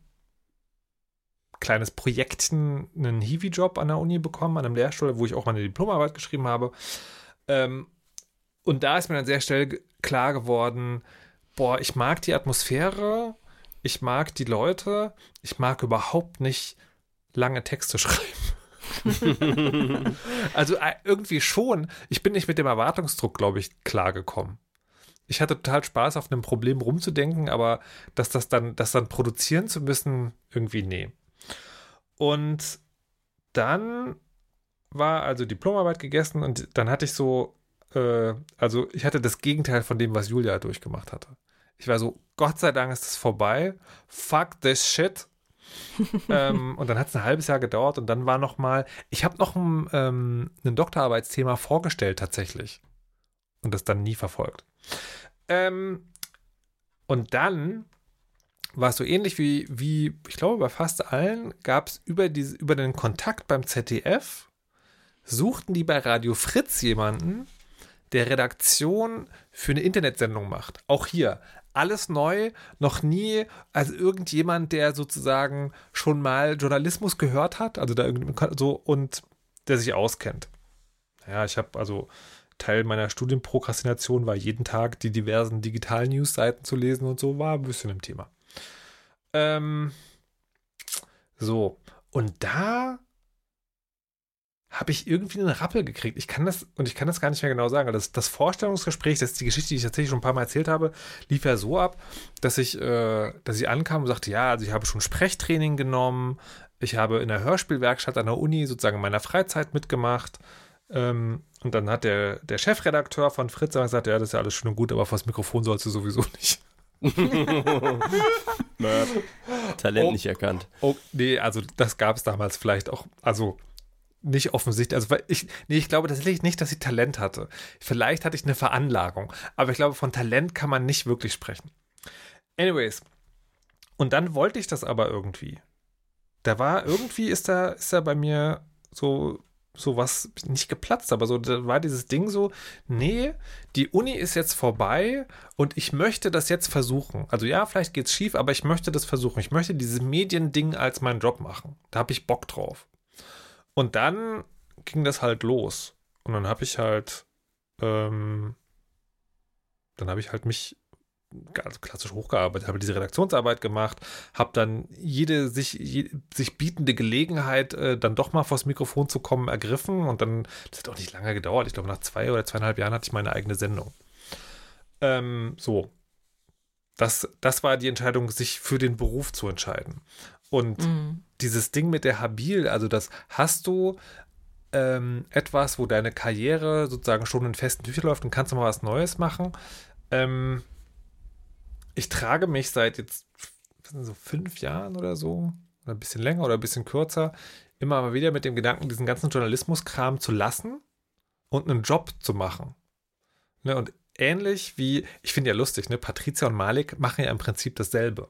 kleines Projektchen einen Hiwi-Job an der Uni bekommen, an einem Lehrstuhl, wo ich auch meine Diplomarbeit geschrieben habe. Ähm, und da ist mir dann sehr schnell klar geworden, boah, ich mag die Atmosphäre, ich mag die Leute, ich mag überhaupt nicht lange Texte schreiben. also äh, irgendwie schon. Ich bin nicht mit dem Erwartungsdruck, glaube ich, klargekommen ich hatte total Spaß, auf einem Problem rumzudenken, aber dass das dann, das dann produzieren zu müssen, irgendwie nee. Und dann war also Diplomarbeit gegessen und dann hatte ich so, äh, also ich hatte das Gegenteil von dem, was Julia durchgemacht hatte. Ich war so, Gott sei Dank ist es vorbei. Fuck this shit. ähm, und dann hat es ein halbes Jahr gedauert und dann war noch mal, ich habe noch ein, ähm, ein Doktorarbeitsthema vorgestellt tatsächlich und das dann nie verfolgt. Ähm, und dann war es so ähnlich wie, wie, ich glaube, bei fast allen gab es über, über den Kontakt beim ZDF, suchten die bei Radio Fritz jemanden, der Redaktion für eine Internetsendung macht. Auch hier, alles neu, noch nie, also irgendjemand, der sozusagen schon mal Journalismus gehört hat, also da so und der sich auskennt. Ja, ich habe also Teil meiner Studienprokrastination war jeden Tag die diversen Digital-News-Seiten zu lesen und so, war ein bisschen im Thema. Ähm, so, und da habe ich irgendwie einen Rappel gekriegt. Ich kann das, und ich kann das gar nicht mehr genau sagen. Das, das Vorstellungsgespräch, das ist die Geschichte, die ich tatsächlich schon ein paar Mal erzählt habe, lief ja so ab, dass ich, äh, dass ich ankam und sagte, ja, also ich habe schon Sprechtraining genommen, ich habe in der Hörspielwerkstatt an der Uni sozusagen in meiner Freizeit mitgemacht. Ähm, und dann hat der, der Chefredakteur von Fritz gesagt, ja, das ist ja alles schön und gut, aber vor das Mikrofon sollst du sowieso nicht. Talent oh, nicht erkannt. Oh, nee, also das gab es damals vielleicht auch, also nicht offensichtlich. Also ich, nee, ich glaube tatsächlich nicht, dass sie Talent hatte. Vielleicht hatte ich eine Veranlagung, aber ich glaube, von Talent kann man nicht wirklich sprechen. Anyways. Und dann wollte ich das aber irgendwie. Da war irgendwie ist da, ist da bei mir so sowas nicht geplatzt, aber so da war dieses Ding so, nee, die Uni ist jetzt vorbei und ich möchte das jetzt versuchen. Also ja, vielleicht geht's schief, aber ich möchte das versuchen. Ich möchte dieses Mediending als meinen Job machen. Da habe ich Bock drauf. Und dann ging das halt los. Und dann habe ich halt, ähm, dann habe ich halt mich also klassisch hochgearbeitet, habe diese Redaktionsarbeit gemacht, habe dann jede sich, je, sich bietende Gelegenheit, äh, dann doch mal vors Mikrofon zu kommen, ergriffen und dann, das hat auch nicht lange gedauert, ich glaube nach zwei oder zweieinhalb Jahren hatte ich meine eigene Sendung. Ähm, so. Das, das war die Entscheidung, sich für den Beruf zu entscheiden. Und mhm. dieses Ding mit der Habil, also das hast du ähm, etwas, wo deine Karriere sozusagen schon in festen Tüchern läuft und kannst du mal was Neues machen. Ähm, ich trage mich seit jetzt so fünf Jahren oder so, oder ein bisschen länger oder ein bisschen kürzer, immer mal wieder mit dem Gedanken, diesen ganzen Journalismuskram zu lassen und einen Job zu machen. Ne, und ähnlich wie, ich finde ja lustig, ne, Patricia und Malik machen ja im Prinzip dasselbe.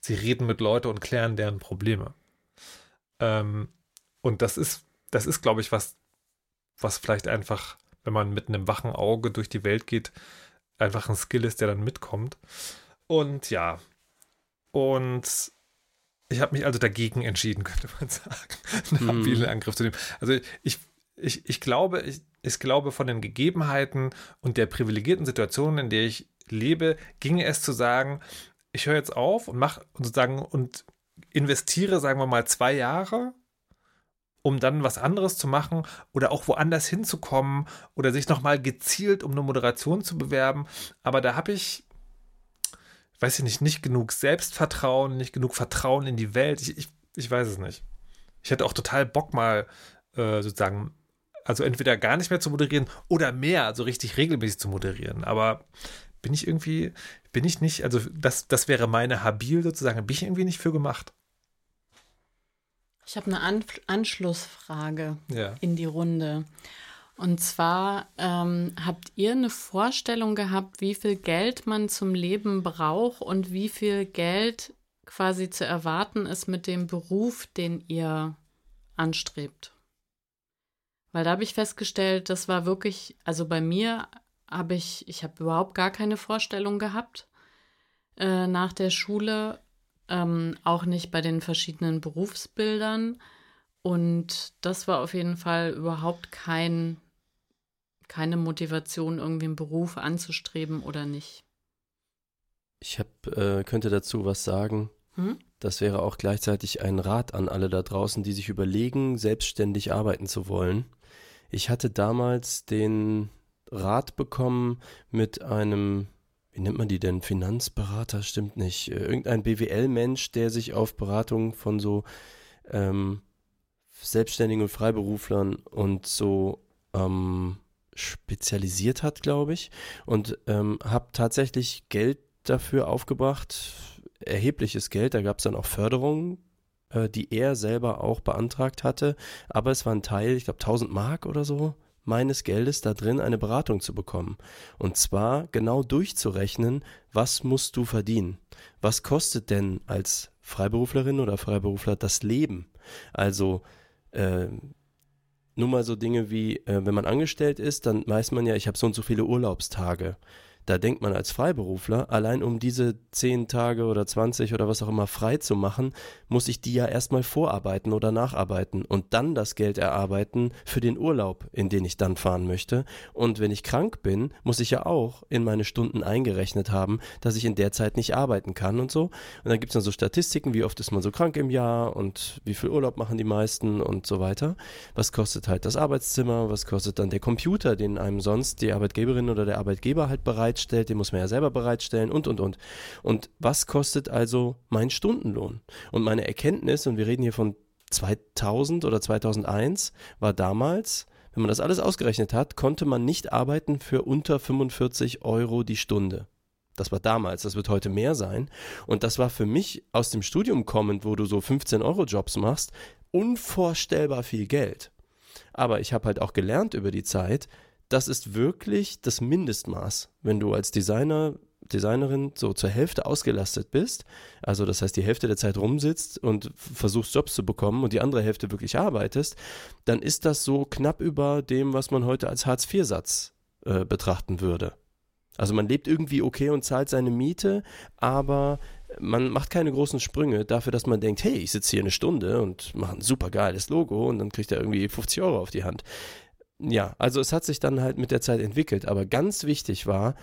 Sie reden mit Leuten und klären deren Probleme. Ähm, und das ist, das ist, glaube ich, was, was vielleicht einfach, wenn man mit einem wachen Auge durch die Welt geht, einfach ein Skill ist, der dann mitkommt. Und ja, und ich habe mich also dagegen entschieden, könnte man sagen, einen Mhm. mobilen Angriff zu nehmen. Also ich, ich, ich glaube, ich, ich glaube, von den Gegebenheiten und der privilegierten Situation, in der ich lebe, ginge es zu sagen, ich höre jetzt auf und mache sozusagen und investiere, sagen wir mal, zwei Jahre, um dann was anderes zu machen oder auch woanders hinzukommen oder sich nochmal gezielt um eine Moderation zu bewerben. Aber da habe ich, weiß ich nicht, nicht genug Selbstvertrauen, nicht genug Vertrauen in die Welt. Ich, ich, ich weiß es nicht. Ich hätte auch total Bock mal äh, sozusagen, also entweder gar nicht mehr zu moderieren oder mehr, also richtig regelmäßig zu moderieren. Aber bin ich irgendwie, bin ich nicht, also das, das wäre meine Habil sozusagen, bin ich irgendwie nicht für gemacht. Ich habe eine An Anschlussfrage Ja. in die Runde. Und zwar ähm, habt ihr eine Vorstellung gehabt, wie viel Geld man zum Leben braucht und wie viel Geld quasi zu erwarten ist mit dem Beruf, den ihr anstrebt? Weil da habe ich festgestellt, das war wirklich, also bei mir habe ich, ich habe überhaupt gar keine Vorstellung gehabt äh, nach der Schule, ähm, auch nicht bei den verschiedenen Berufsbildern. Und das war auf jeden Fall überhaupt kein, keine Motivation, irgendwie einen Beruf anzustreben oder nicht. Ich hab, äh, könnte dazu was sagen. Hm? Das wäre auch gleichzeitig ein Rat an alle da draußen, die sich überlegen, selbstständig arbeiten zu wollen. Ich hatte damals den Rat bekommen mit einem, wie nennt man die denn? Finanzberater, stimmt nicht. Äh, Irgendein BWL-Mensch, der sich auf Beratung von so ähm, Selbstständigen und Freiberuflern und so ähm, spezialisiert hat, glaube ich. Und ähm, habe tatsächlich Geld dafür aufgebracht, erhebliches Geld. Da gab es dann auch Förderungen, äh, die er selber auch beantragt hatte. Aber es war ein Teil, ich glaube 1000 Mark oder so meines Geldes da drin, eine Beratung zu bekommen. Und zwar genau durchzurechnen, was musst du verdienen? Was kostet denn als Freiberuflerin oder Freiberufler das Leben? Also äh, nur mal so Dinge wie, äh, wenn man angestellt ist, dann weiß man ja, ich habe so und so viele Urlaubstage. Da denkt man als Freiberufler, allein um diese 10 Tage oder 20 oder was auch immer frei zu machen, muss ich die ja erstmal vorarbeiten oder nacharbeiten und dann das Geld erarbeiten für den Urlaub, in den ich dann fahren möchte. Und wenn ich krank bin, muss ich ja auch in meine Stunden eingerechnet haben, dass ich in der Zeit nicht arbeiten kann und so. Und dann gibt es dann so Statistiken, wie oft ist man so krank im Jahr und wie viel Urlaub machen die meisten und so weiter. Was kostet halt das Arbeitszimmer, was kostet dann der Computer, den einem sonst die Arbeitgeberin oder der Arbeitgeber halt bereitstellt, den muss man ja selber bereitstellen und und und. Und was kostet also mein Stundenlohn? Und meine Erkenntnis, und wir reden hier von 2000 oder 2001, war damals, wenn man das alles ausgerechnet hat, konnte man nicht arbeiten für unter 45 Euro die Stunde. Das war damals, das wird heute mehr sein. Und das war für mich aus dem Studium kommend, wo du so 15 Euro Jobs machst, unvorstellbar viel Geld. Aber ich habe halt auch gelernt über die Zeit, das ist wirklich das Mindestmaß. Wenn du als Designer, Designerin so zur Hälfte ausgelastet bist, also das heißt die Hälfte der Zeit rumsitzt und versuchst Jobs zu bekommen und die andere Hälfte wirklich arbeitest, dann ist das so knapp über dem, was man heute als Hartz-IV-Satz äh, betrachten würde. Also man lebt irgendwie okay und zahlt seine Miete, aber man macht keine großen Sprünge dafür, dass man denkt, hey, ich sitze hier eine Stunde und mache ein super geiles Logo und dann kriegt er irgendwie 50 Euro auf die Hand. Ja, also es hat sich dann halt mit der Zeit entwickelt, aber ganz wichtig war,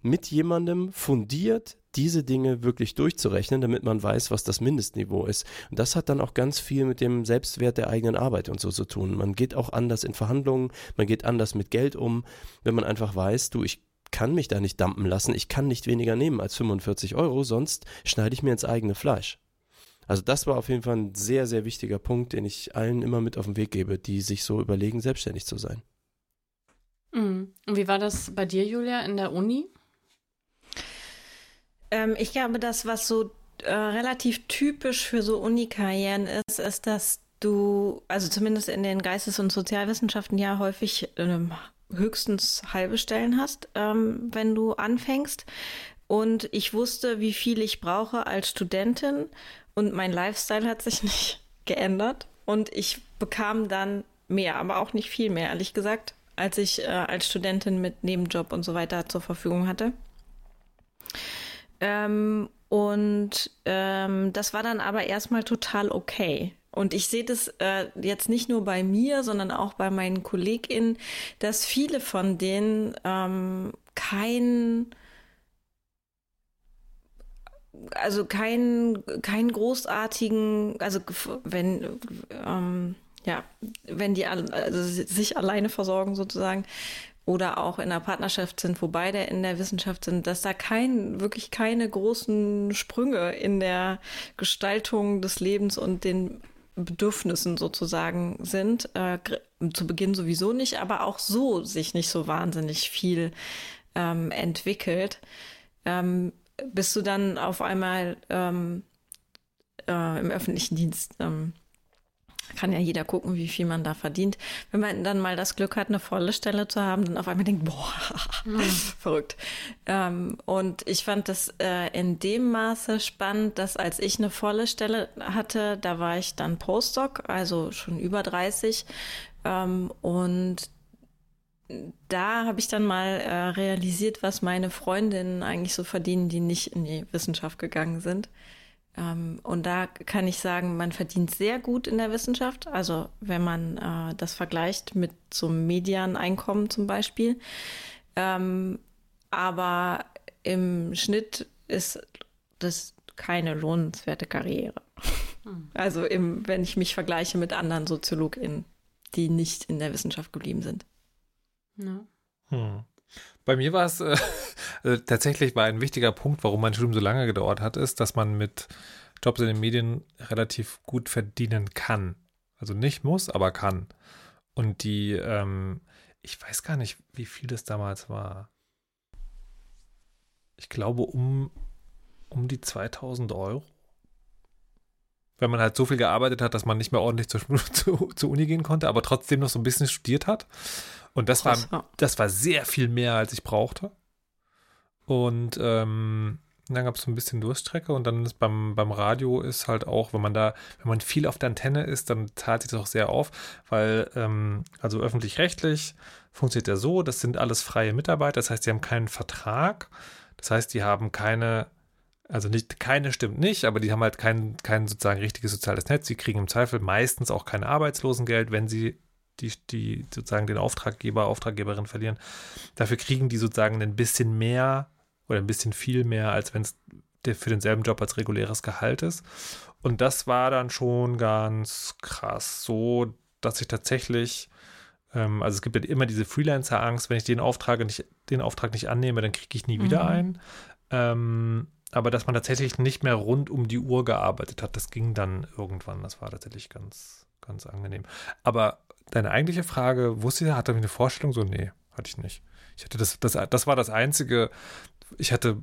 mit jemandem fundiert diese Dinge wirklich durchzurechnen, damit man weiß, was das Mindestniveau ist. Und das hat dann auch ganz viel mit dem Selbstwert der eigenen Arbeit und so zu tun. Man geht auch anders in Verhandlungen, man geht anders mit Geld um, wenn man einfach weiß, du, ich kann mich da nicht dampen lassen, ich kann nicht weniger nehmen als 45 Euro, sonst schneide ich mir ins eigene Fleisch. Also das war auf jeden Fall ein sehr, sehr wichtiger Punkt, den ich allen immer mit auf den Weg gebe, die sich so überlegen, selbstständig zu sein. Mhm. Und wie war das bei dir, Julia, in der Uni? Ähm, ich glaube, das, was so äh, relativ typisch für so Uni-Karrieren ist, ist, dass du, also zumindest in den Geistes- und Sozialwissenschaften ja häufig ähm, höchstens halbe Stellen hast, ähm, wenn du anfängst. Und ich wusste, wie viel ich brauche als Studentin und mein Lifestyle hat sich nicht geändert. Und ich bekam dann mehr, aber auch nicht viel mehr, ehrlich gesagt, als ich äh, als Studentin mit Nebenjob und so weiter zur Verfügung hatte. Ähm, und ähm, das war dann aber erstmal total okay. Und ich sehe das äh, jetzt nicht nur bei mir, sondern auch bei meinen KollegInnen, dass viele von denen ähm, kein also keinen keinen großartigen, also wenn ähm, ja, wenn die also sich alleine versorgen sozusagen oder auch in einer Partnerschaft sind, wo beide in der Wissenschaft sind, dass da kein wirklich keine großen Sprünge in der Gestaltung des Lebens und den Bedürfnissen sozusagen sind. Äh, zu Beginn sowieso nicht, aber auch so sich nicht so wahnsinnig viel ähm, entwickelt. Ähm, bist du dann auf einmal ähm, äh, im öffentlichen Dienst ähm, kann ja jeder gucken, wie viel man da verdient. Wenn man dann mal das Glück hat, eine volle Stelle zu haben, dann auf einmal denkt, boah, mhm. verrückt. Ähm, und ich fand das äh, in dem Maße spannend, dass als ich eine volle Stelle hatte, da war ich dann Postdoc, also schon über 30. Ähm, und da habe ich dann mal äh, realisiert, was meine Freundinnen eigentlich so verdienen, die nicht in die Wissenschaft gegangen sind. Ähm, und da kann ich sagen, man verdient sehr gut in der Wissenschaft. Also wenn man äh, das vergleicht mit so Medianeinkommen zum Beispiel. Ähm, aber im Schnitt ist das keine lohnenswerte Karriere. Hm. Also im, wenn ich mich vergleiche mit anderen SoziologInnen, die nicht in der Wissenschaft geblieben sind. Ja. Hm. Bei mir war es äh, also tatsächlich war ein wichtiger Punkt, warum mein Studium so lange gedauert hat, ist, dass man mit Jobs in den Medien relativ gut verdienen kann. Also nicht muss, aber kann. Und die, ähm, ich weiß gar nicht, wie viel das damals war. Ich glaube um, um die 2000 Euro. Wenn man halt so viel gearbeitet hat, dass man nicht mehr ordentlich zur, zu, zur Uni gehen konnte, aber trotzdem noch so ein bisschen studiert hat. Und das Krass, war, das war sehr viel mehr, als ich brauchte. Und ähm, dann gab es so ein bisschen Durststrecke und dann ist beim, beim Radio ist halt auch, wenn man da, wenn man viel auf der Antenne ist, dann zahlt sich das auch sehr auf, weil, ähm, also öffentlich-rechtlich funktioniert ja so, das sind alles freie Mitarbeiter, das heißt, die haben keinen Vertrag, das heißt, die haben keine, also nicht, keine stimmt nicht, aber die haben halt kein, kein sozusagen richtiges soziales Netz, sie kriegen im Zweifel meistens auch kein Arbeitslosengeld, wenn sie die, die sozusagen den Auftraggeber, Auftraggeberin verlieren. Dafür kriegen die sozusagen ein bisschen mehr oder ein bisschen viel mehr, als wenn es für denselben Job als reguläres Gehalt ist. Und das war dann schon ganz krass, so dass ich tatsächlich, ähm, also es gibt ja immer diese Freelancer-Angst, wenn ich den Auftrag nicht, den Auftrag nicht annehme, dann kriege ich nie mhm. wieder einen. Ähm, aber dass man tatsächlich nicht mehr rund um die Uhr gearbeitet hat, das ging dann irgendwann. Das war tatsächlich ganz, ganz angenehm. Aber deine eigentliche Frage, wusste ihr, hatte ich eine Vorstellung? So, nee, hatte ich nicht. Ich hatte das, das, das war das einzige, ich hatte,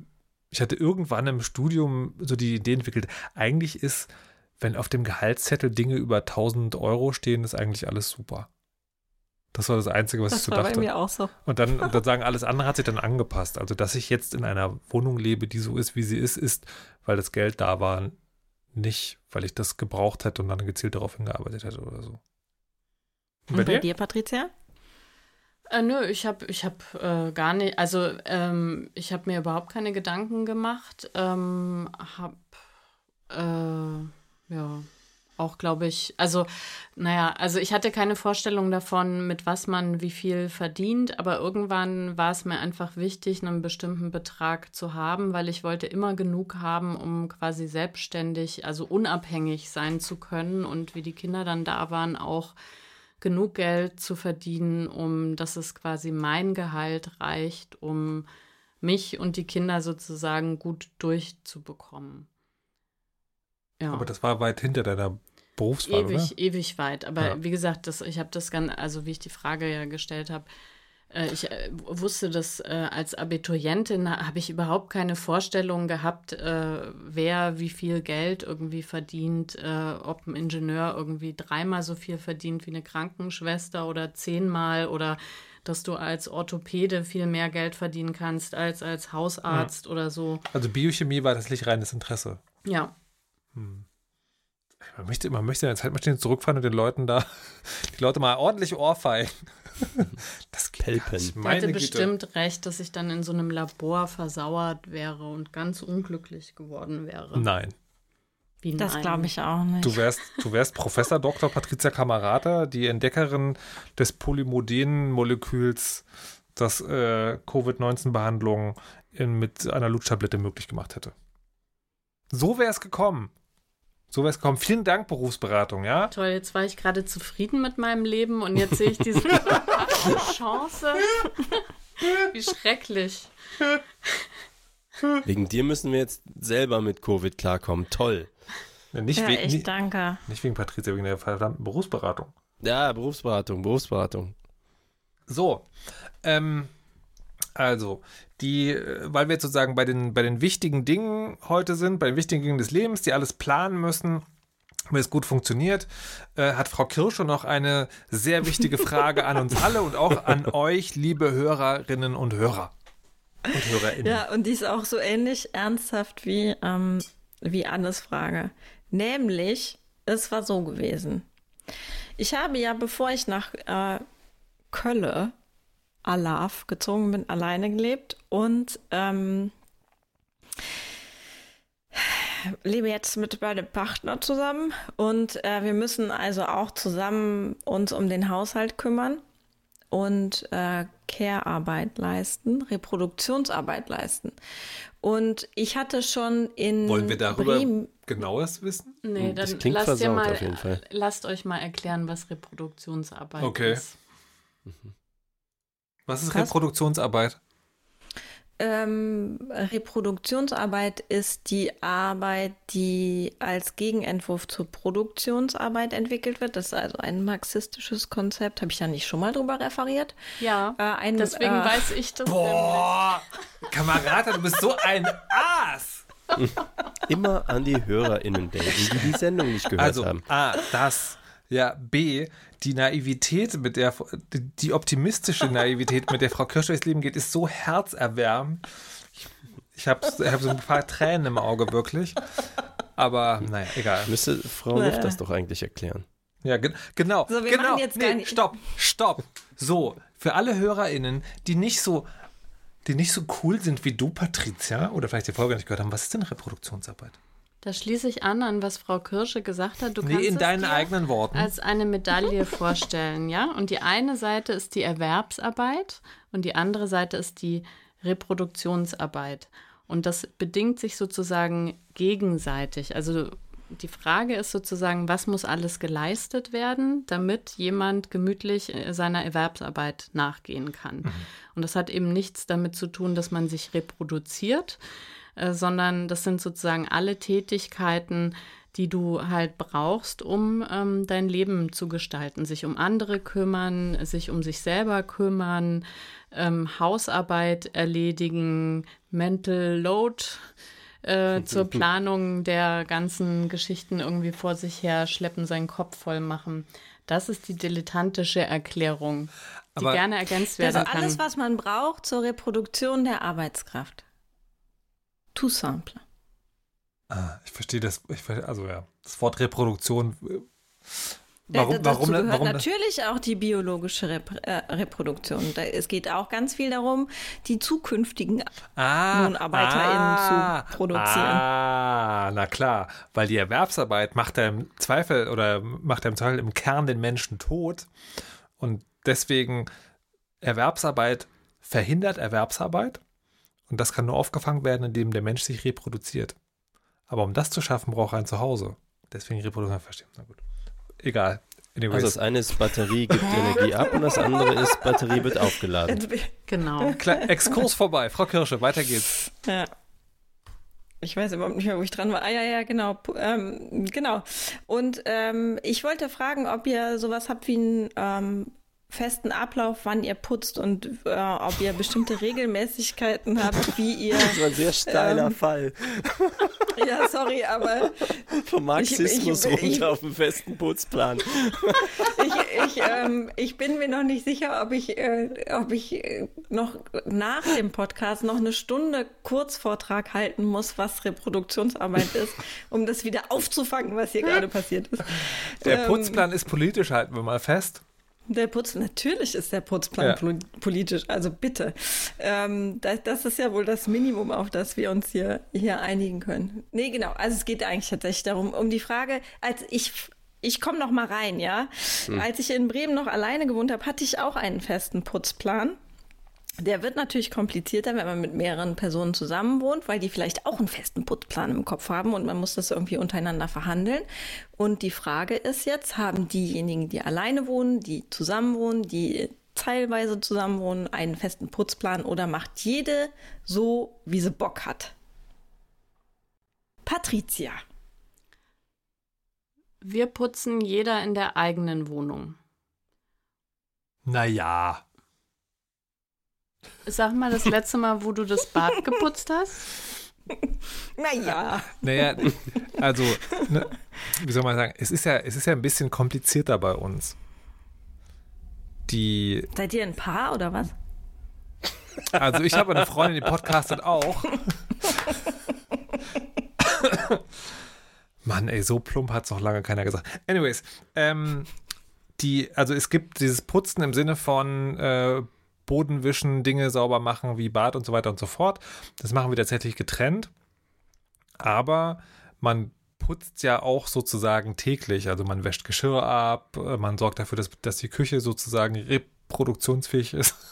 ich hatte irgendwann im Studium so die Idee entwickelt, eigentlich ist, wenn auf dem Gehaltszettel Dinge über 1000 Euro stehen, ist eigentlich alles super. Das war das Einzige, was das ich so dachte. Das war bei mir auch so. Und dann, und dann sagen, alles andere hat sich dann angepasst. Also, dass ich jetzt in einer Wohnung lebe, die so ist, wie sie ist, ist, weil das Geld da war, nicht, weil ich das gebraucht hätte und dann gezielt darauf hingearbeitet hätte oder so. Und bei, bei dir? dir, Patricia? Äh, nö, ich habe ich hab, äh, gar nicht, also ähm, ich habe mir überhaupt keine Gedanken gemacht. Ähm, hab, äh, ja, auch glaube ich, also, naja, also ich hatte keine Vorstellung davon, mit was man wie viel verdient, aber irgendwann war es mir einfach wichtig, einen bestimmten Betrag zu haben, weil ich wollte immer genug haben, um quasi selbstständig, also unabhängig sein zu können und wie die Kinder dann da waren, auch genug Geld zu verdienen, um dass es quasi mein Gehalt reicht, um mich und die Kinder sozusagen gut durchzubekommen. Ja. Aber das war weit hinter deiner Berufswahl, ewig, oder? Ewig weit. Aber ja. wie gesagt, das, ich habe das ganz, also wie ich die Frage ja gestellt habe, ich äh, wusste das äh, als Abiturientin, habe ich überhaupt keine Vorstellung gehabt, äh, wer wie viel Geld irgendwie verdient, äh, ob ein Ingenieur irgendwie dreimal so viel verdient wie eine Krankenschwester oder zehnmal oder dass du als Orthopäde viel mehr Geld verdienen kannst als als Hausarzt ja. oder so. Also Biochemie war das nicht reines Interesse. Ja. Hm. Man möchte, man möchte in der Zeitmaschine zurückfahren und den Leuten da, die Leute mal ordentlich ohrfeigen. Das Pelpen. Ich hätte Güte. bestimmt recht, dass ich dann in so einem Labor versauert wäre und ganz unglücklich geworden wäre. Nein. Wie das glaube ich auch nicht. Du wärst, du wärst Professor Dr. Patricia Camarata, die Entdeckerin des Polymodin-Moleküls, das äh, Covid-19-Behandlung mit einer Lutschtablette möglich gemacht hätte. So wäre es gekommen. So es gekommen. Vielen Dank, Berufsberatung, ja? Toll, jetzt war ich gerade zufrieden mit meinem Leben und jetzt sehe ich diese Chance. Wie schrecklich. Wegen dir müssen wir jetzt selber mit Covid klarkommen. Toll. Ja, nicht ja, wegen, echt, danke. Nicht wegen Patricia, wegen der verdammten Berufsberatung. Ja, Berufsberatung, Berufsberatung. So, ähm, also, die, äh, weil wir jetzt sozusagen bei den, bei den wichtigen Dingen heute sind, bei den wichtigen Dingen des Lebens, die alles planen müssen, wenn es gut funktioniert, äh, hat Frau Kirsche noch eine sehr wichtige Frage an uns alle und auch an euch, liebe Hörerinnen und Hörer. Und HörerInnen. Ja, und die ist auch so ähnlich ernsthaft wie, ähm, wie Annes Frage. Nämlich, es war so gewesen. Ich habe ja, bevor ich nach äh, Kölle Alaf gezogen bin, alleine gelebt und ähm, lebe jetzt mit meinem Partner zusammen und äh, wir müssen also auch zusammen uns um den Haushalt kümmern und äh, Care-Arbeit leisten, Reproduktionsarbeit leisten. Und ich hatte schon in Wollen wir darüber Bremen, genaues wissen? Nee, hm, dann lasst, mal, lasst euch mal erklären, was Reproduktionsarbeit okay. ist. Mhm. Was ist Krass. Reproduktionsarbeit? Ähm, Reproduktionsarbeit ist die Arbeit, die als Gegenentwurf zur Produktionsarbeit entwickelt wird. Das ist also ein marxistisches Konzept. Habe ich da nicht schon mal drüber referiert? Ja. Äh, ein, deswegen äh, weiß ich das. Boah, Kamerata, du bist so ein Aas. Immer an die HörerInnen denken, die die Sendung nicht gehört also, haben. A, das. Ja, B, die Naivität, mit der, die optimistische Naivität, mit der Frau Kirsch durchs Leben geht, ist so herzerwärmend. Ich, ich habe hab so ein paar Tränen im Auge, wirklich. Aber naja, egal. Müsste Frau Luft das doch eigentlich erklären. Ja, ge genau. So, wir genau. machen jetzt nee, Stopp, stopp. So, für alle HörerInnen, die nicht so, die nicht so cool sind wie du, Patricia, oder vielleicht die Folge nicht gehört haben, was ist denn Reproduktionsarbeit? Da schließe ich an an, was Frau Kirsche gesagt hat. Du nee, kannst in deinen eigenen Worten. Als eine Medaille vorstellen, ja? Und die eine Seite ist die Erwerbsarbeit und die andere Seite ist die Reproduktionsarbeit. Und das bedingt sich sozusagen gegenseitig. Also die Frage ist sozusagen, was muss alles geleistet werden, damit jemand gemütlich äh, seiner Erwerbsarbeit nachgehen kann. Mhm. Und das hat eben nichts damit zu tun, dass man sich reproduziert, äh, sondern das sind sozusagen alle Tätigkeiten, die du halt brauchst, um ähm, dein Leben zu gestalten. Sich um andere kümmern, sich um sich selber kümmern, ähm, Hausarbeit erledigen, Mental Load äh, zur Planung der ganzen Geschichten irgendwie vor sich her schleppen, seinen Kopf voll machen. Das ist die dilettantische Erklärung, die Aber gerne ergänzt werden kann. Das ist alles, was man braucht zur Reproduktion der Arbeitskraft. Tout simple. Ah, ich verstehe das. Ich verstehe, also ja, das Wort Reproduktion. Äh, warum, ja, warum, gehört warum natürlich auch die biologische Rep äh, Reproduktion. Da, es geht auch ganz viel darum, die zukünftigen ah, LohnarbeiterInnen ah, zu produzieren. Ah, na klar, weil die Erwerbsarbeit macht er im Zweifel oder macht er im Zweifel im Kern den Menschen tot. Und deswegen Erwerbsarbeit verhindert Erwerbsarbeit und das kann nur aufgefangen werden, indem der Mensch sich reproduziert. Aber um das zu schaffen, braucht er ein Zuhause. Deswegen Reproduktion verstehen. Na gut. Egal. Anyways. Also das eine ist Batterie gibt Energie ab und das andere ist Batterie wird aufgeladen. Genau. Klar, Exkurs vorbei. Frau Kirsche, weiter geht's. Ja. Ich weiß überhaupt nicht mehr, wo ich dran war. Ah ja, ja, genau. Ähm, genau. Und ähm, ich wollte fragen, ob ihr sowas habt wie ein ähm, festen Ablauf, wann ihr putzt und äh, ob ihr bestimmte Regelmäßigkeiten habt, wie ihr. Das war ein sehr steiler ähm, Fall. Ja, sorry, aber. Vom Marxismus ich, ich, ich, runter auf den festen Putzplan. Ich, ich, ähm, ich bin mir noch nicht sicher, ob ich, äh, ob ich noch nach dem Podcast noch eine Stunde Kurzvortrag halten muss, was Reproduktionsarbeit ist, um das wieder aufzufangen, was hier gerade passiert ist. Der ähm, Putzplan ist politisch, halten wir mal fest. Der Putz, natürlich ist der Putzplan ja. politisch, also bitte. Ähm, das, das, ist ja wohl das Minimum, auf das wir uns hier, hier einigen können. Nee, genau, also es geht eigentlich tatsächlich darum, um die Frage, als ich ich komme noch mal rein, ja. Hm. Als ich in Bremen noch alleine gewohnt habe, hatte ich auch einen festen Putzplan. Der wird natürlich komplizierter, wenn man mit mehreren Personen zusammen wohnt, weil die vielleicht auch einen festen Putzplan im Kopf haben und man muss das irgendwie untereinander verhandeln. Und die Frage ist jetzt, haben diejenigen, die alleine wohnen, die zusammen wohnen, die teilweise zusammen wohnen, einen festen Putzplan oder macht jede so, wie sie Bock hat? Patricia. Wir putzen jeder in der eigenen Wohnung. Naja. Sag mal das letzte Mal, wo du das Bad geputzt hast. Naja. Naja, also, ne, wie soll man sagen, es ist ja, es ist ja ein bisschen komplizierter bei uns. Die. Seid ihr ein Paar oder was? Also ich habe eine Freundin, die podcastet auch. Mann, ey, so plump hat es noch lange keiner gesagt. Anyways, ähm, die, also es gibt dieses Putzen im Sinne von äh, Boden wischen, Dinge sauber machen, wie Bad und so weiter und so fort. Das machen wir tatsächlich getrennt. Aber man putzt ja auch sozusagen täglich. Also man wäscht Geschirr ab, man sorgt dafür, dass, dass die Küche sozusagen reproduktionsfähig ist.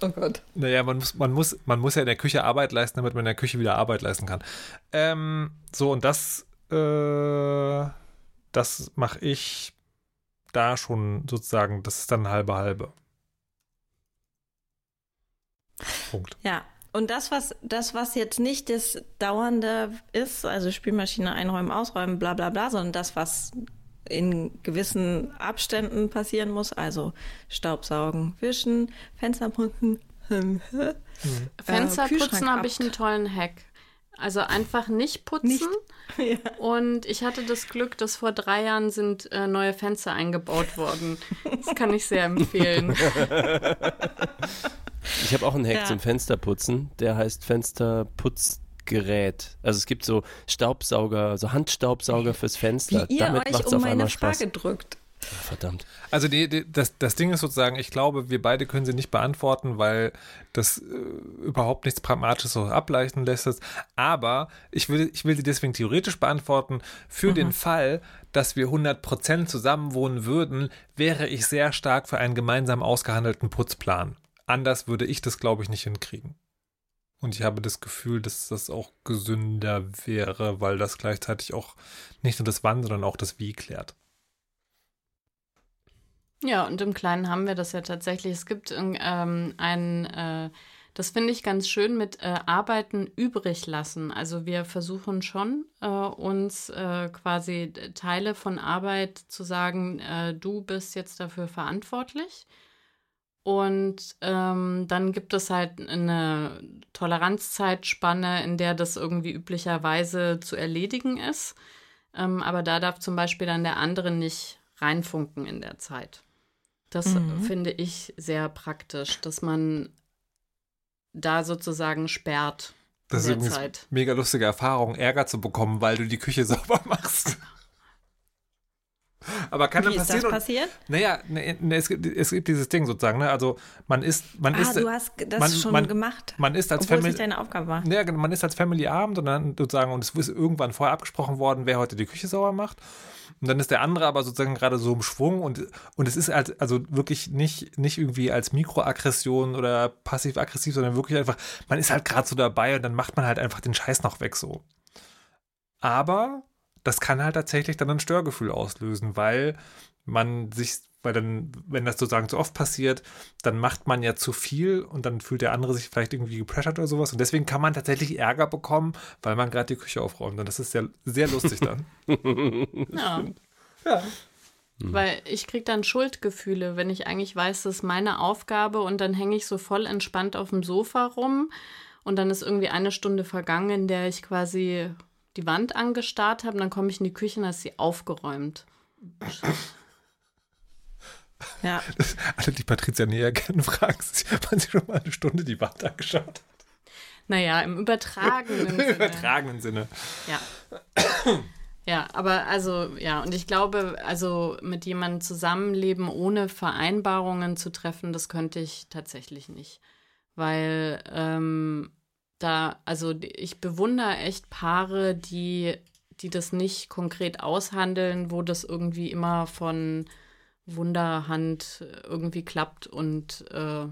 Oh Gott. Naja, man muss, man, muss, man muss ja in der Küche Arbeit leisten, damit man in der Küche wieder Arbeit leisten kann. Ähm, so, und das, äh, das mache ich da schon sozusagen, das ist dann halbe halbe. Punkt. Ja. Und das, was, das, was jetzt nicht das Dauernde ist, also Spülmaschine einräumen, ausräumen, bla bla bla, sondern das, was in gewissen Abständen passieren muss, also Staubsaugen, wischen, Fenster putzen. Hm. Fenster putzen habe ich einen tollen Hack. Also einfach nicht putzen. Nicht. Ja. Und ich hatte das Glück, dass vor drei Jahren sind äh, neue Fenster eingebaut worden. Das kann ich sehr empfehlen. Ich habe auch einen Hack ja. zum Fensterputzen. Der heißt Fensterputzgerät. Also es gibt so Staubsauger, so Handstaubsauger fürs Fenster. Wie ihr Damit euch um meine Frage drückt. Verdammt. Also die, die, das, das Ding ist sozusagen, ich glaube, wir beide können sie nicht beantworten, weil das äh, überhaupt nichts Pragmatisches so ableiten lässt. Aber ich will, ich will sie deswegen theoretisch beantworten. Für mhm. den Fall, dass wir 100% zusammen wohnen würden, wäre ich sehr stark für einen gemeinsam ausgehandelten Putzplan. Anders würde ich das, glaube ich, nicht hinkriegen. Und ich habe das Gefühl, dass das auch gesünder wäre, weil das gleichzeitig auch nicht nur das Wann, sondern auch das Wie klärt. Ja, und im Kleinen haben wir das ja tatsächlich. Es gibt ähm, ein, äh, das finde ich ganz schön mit äh, Arbeiten übrig lassen. Also wir versuchen schon, äh, uns äh, quasi Teile von Arbeit zu sagen, äh, du bist jetzt dafür verantwortlich. Und ähm, dann gibt es halt eine Toleranzzeitspanne, in der das irgendwie üblicherweise zu erledigen ist. Ähm, aber da darf zum Beispiel dann der andere nicht reinfunken in der Zeit. Das mhm. finde ich sehr praktisch, dass man da sozusagen sperrt. Das ist übrigens Zeit. mega lustige Erfahrung, Ärger zu bekommen, weil du die Küche sauber machst. Aber kann Wie dann passieren. Ist das passiert? Naja, ne, ne, es, gibt, es gibt dieses Ding sozusagen, ne? Also man ist, man ah, ist. du hast das man, schon man, gemacht. Man ist als Obwohl Family. Es nicht deine Aufgabe war. Ja, genau, man ist als Family Abend und dann sozusagen, und es ist irgendwann vorher abgesprochen worden, wer heute die Küche sauber macht. Und dann ist der andere aber sozusagen gerade so im Schwung und, und es ist als, also wirklich nicht, nicht irgendwie als Mikroaggression oder passiv-aggressiv, sondern wirklich einfach, man ist halt gerade so dabei und dann macht man halt einfach den Scheiß noch weg so. Aber das kann halt tatsächlich dann ein Störgefühl auslösen, weil man sich, weil dann, wenn das sozusagen zu oft passiert, dann macht man ja zu viel und dann fühlt der andere sich vielleicht irgendwie gepressured oder sowas. Und deswegen kann man tatsächlich Ärger bekommen, weil man gerade die Küche aufräumt. Und das ist sehr, sehr lustig dann. ja. ja. Mhm. Weil ich kriege dann Schuldgefühle, wenn ich eigentlich weiß, das ist meine Aufgabe und dann hänge ich so voll entspannt auf dem Sofa rum und dann ist irgendwie eine Stunde vergangen, in der ich quasi die Wand angestarrt habe und dann komme ich in die Küche und ist sie aufgeräumt. Ja. Das, alle, die Patricia näher kennen, fragen sich, wann sie schon mal eine Stunde die Wand angeschaut hat. Naja, im übertragenen Sinne. Im übertragenen Sinne. Ja. Ja, aber also, ja, und ich glaube, also mit jemandem zusammenleben, ohne Vereinbarungen zu treffen, das könnte ich tatsächlich nicht. Weil ähm, da, also ich bewundere echt Paare, die, die das nicht konkret aushandeln, wo das irgendwie immer von Wunderhand irgendwie klappt und äh,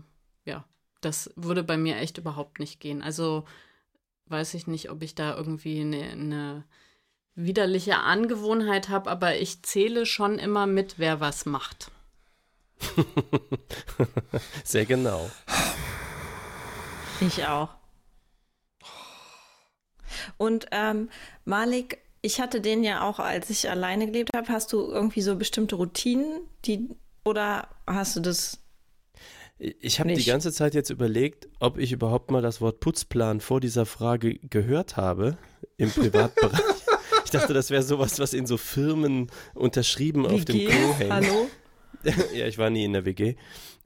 ja, das würde bei mir echt überhaupt nicht gehen. Also weiß ich nicht, ob ich da irgendwie eine, eine widerliche Angewohnheit habe, aber ich zähle schon immer mit, wer was macht. Sehr genau. Ich auch. Und ähm, Malik, ich hatte den ja auch, als ich alleine gelebt habe. Hast du irgendwie so bestimmte Routinen, die oder hast du das? Ich habe die ganze Zeit jetzt überlegt, ob ich überhaupt mal das Wort Putzplan vor dieser Frage gehört habe im Privatbereich. ich dachte, das wäre sowas, was in so Firmen unterschrieben WG? auf dem Klo hängt. Hallo? ja, ich war nie in der WG.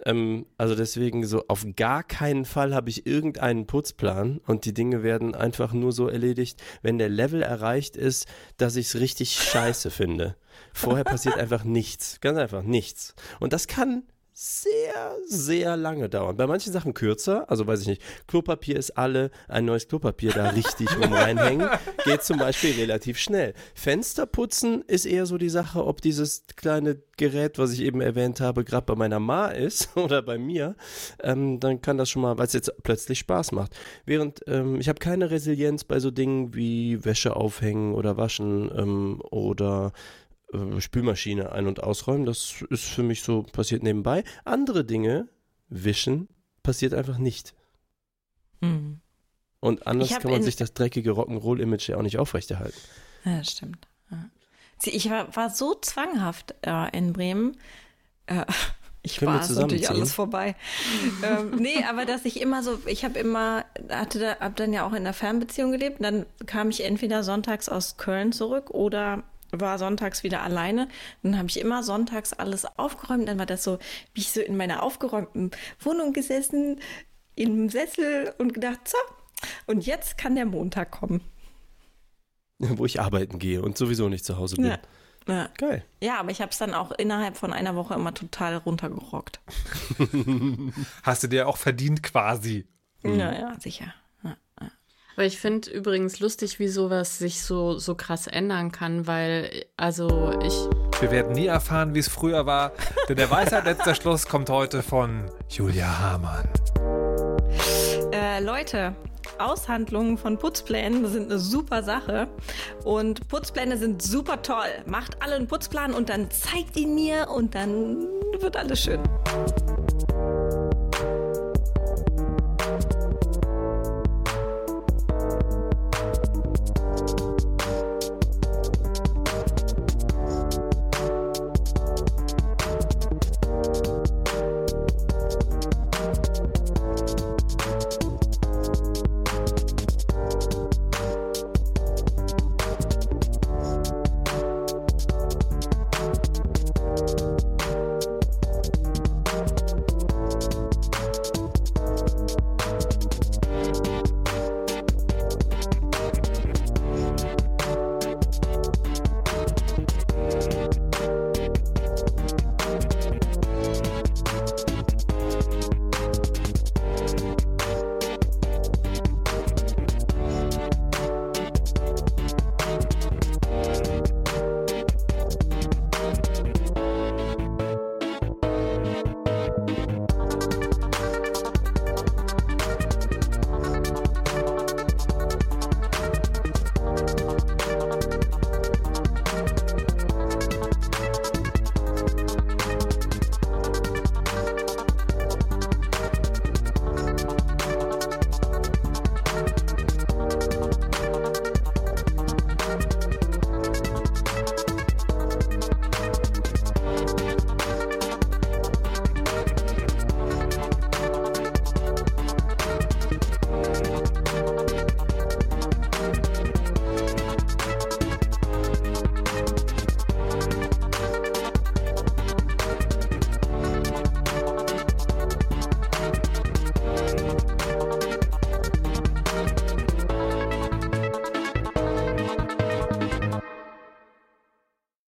Ähm, also deswegen so auf gar keinen Fall habe ich irgendeinen Putzplan und die Dinge werden einfach nur so erledigt, wenn der Level erreicht ist, dass ich es richtig scheiße finde. Vorher passiert einfach nichts. Ganz einfach nichts. Und das kann sehr, sehr lange dauern. Bei manchen Sachen kürzer, also weiß ich nicht, Klopapier ist alle, ein neues Klopapier da richtig rum reinhängen, geht zum Beispiel relativ schnell. Fenster putzen ist eher so die Sache, ob dieses kleine Gerät, was ich eben erwähnt habe, gerade bei meiner Ma ist oder bei mir, ähm, dann kann das schon mal, weil es jetzt plötzlich Spaß macht. Während ähm, ich habe keine Resilienz bei so Dingen wie Wäsche aufhängen oder waschen ähm, oder äh, Spülmaschine ein- und ausräumen. Das ist für mich so passiert nebenbei. Andere Dinge, wischen, passiert einfach nicht. Mhm. Und anders kann man sich das dreckige Rock'n'Roll-Image ja auch nicht aufrechterhalten. Ja, das stimmt. Ja. Ich war, war, so zwanghaft äh, in Bremen. Äh, ich Können war es natürlich alles vorbei. ähm, nee, aber dass ich immer so, ich habe immer, hatte da, hab dann ja auch in einer Fernbeziehung gelebt. dann kam ich entweder sonntags aus Köln zurück oder war sonntags wieder alleine. Dann habe ich immer sonntags alles aufgeräumt. Dann war das so, wie ich so in meiner aufgeräumten Wohnung gesessen, im Sessel und gedacht, so, und jetzt kann der Montag kommen. Wo ich arbeiten gehe und sowieso nicht zu Hause bin. Ja. Ja. Geil. Ja, aber ich habe es dann auch innerhalb von einer Woche immer total runtergerockt. Hast du dir auch verdient quasi. Ja, ja, sicher. Aber ich finde übrigens lustig, wie sowas sich so, so krass ändern kann, weil, also ich. Wir werden nie erfahren, wie es früher war, denn der Weisheit letzter Schluss kommt heute von Julia Hamann. Äh, Leute, Aushandlungen von Putzplänen sind eine super Sache. Und Putzpläne sind super toll. Macht alle einen Putzplan und dann zeigt ihn mir und dann wird alles schön.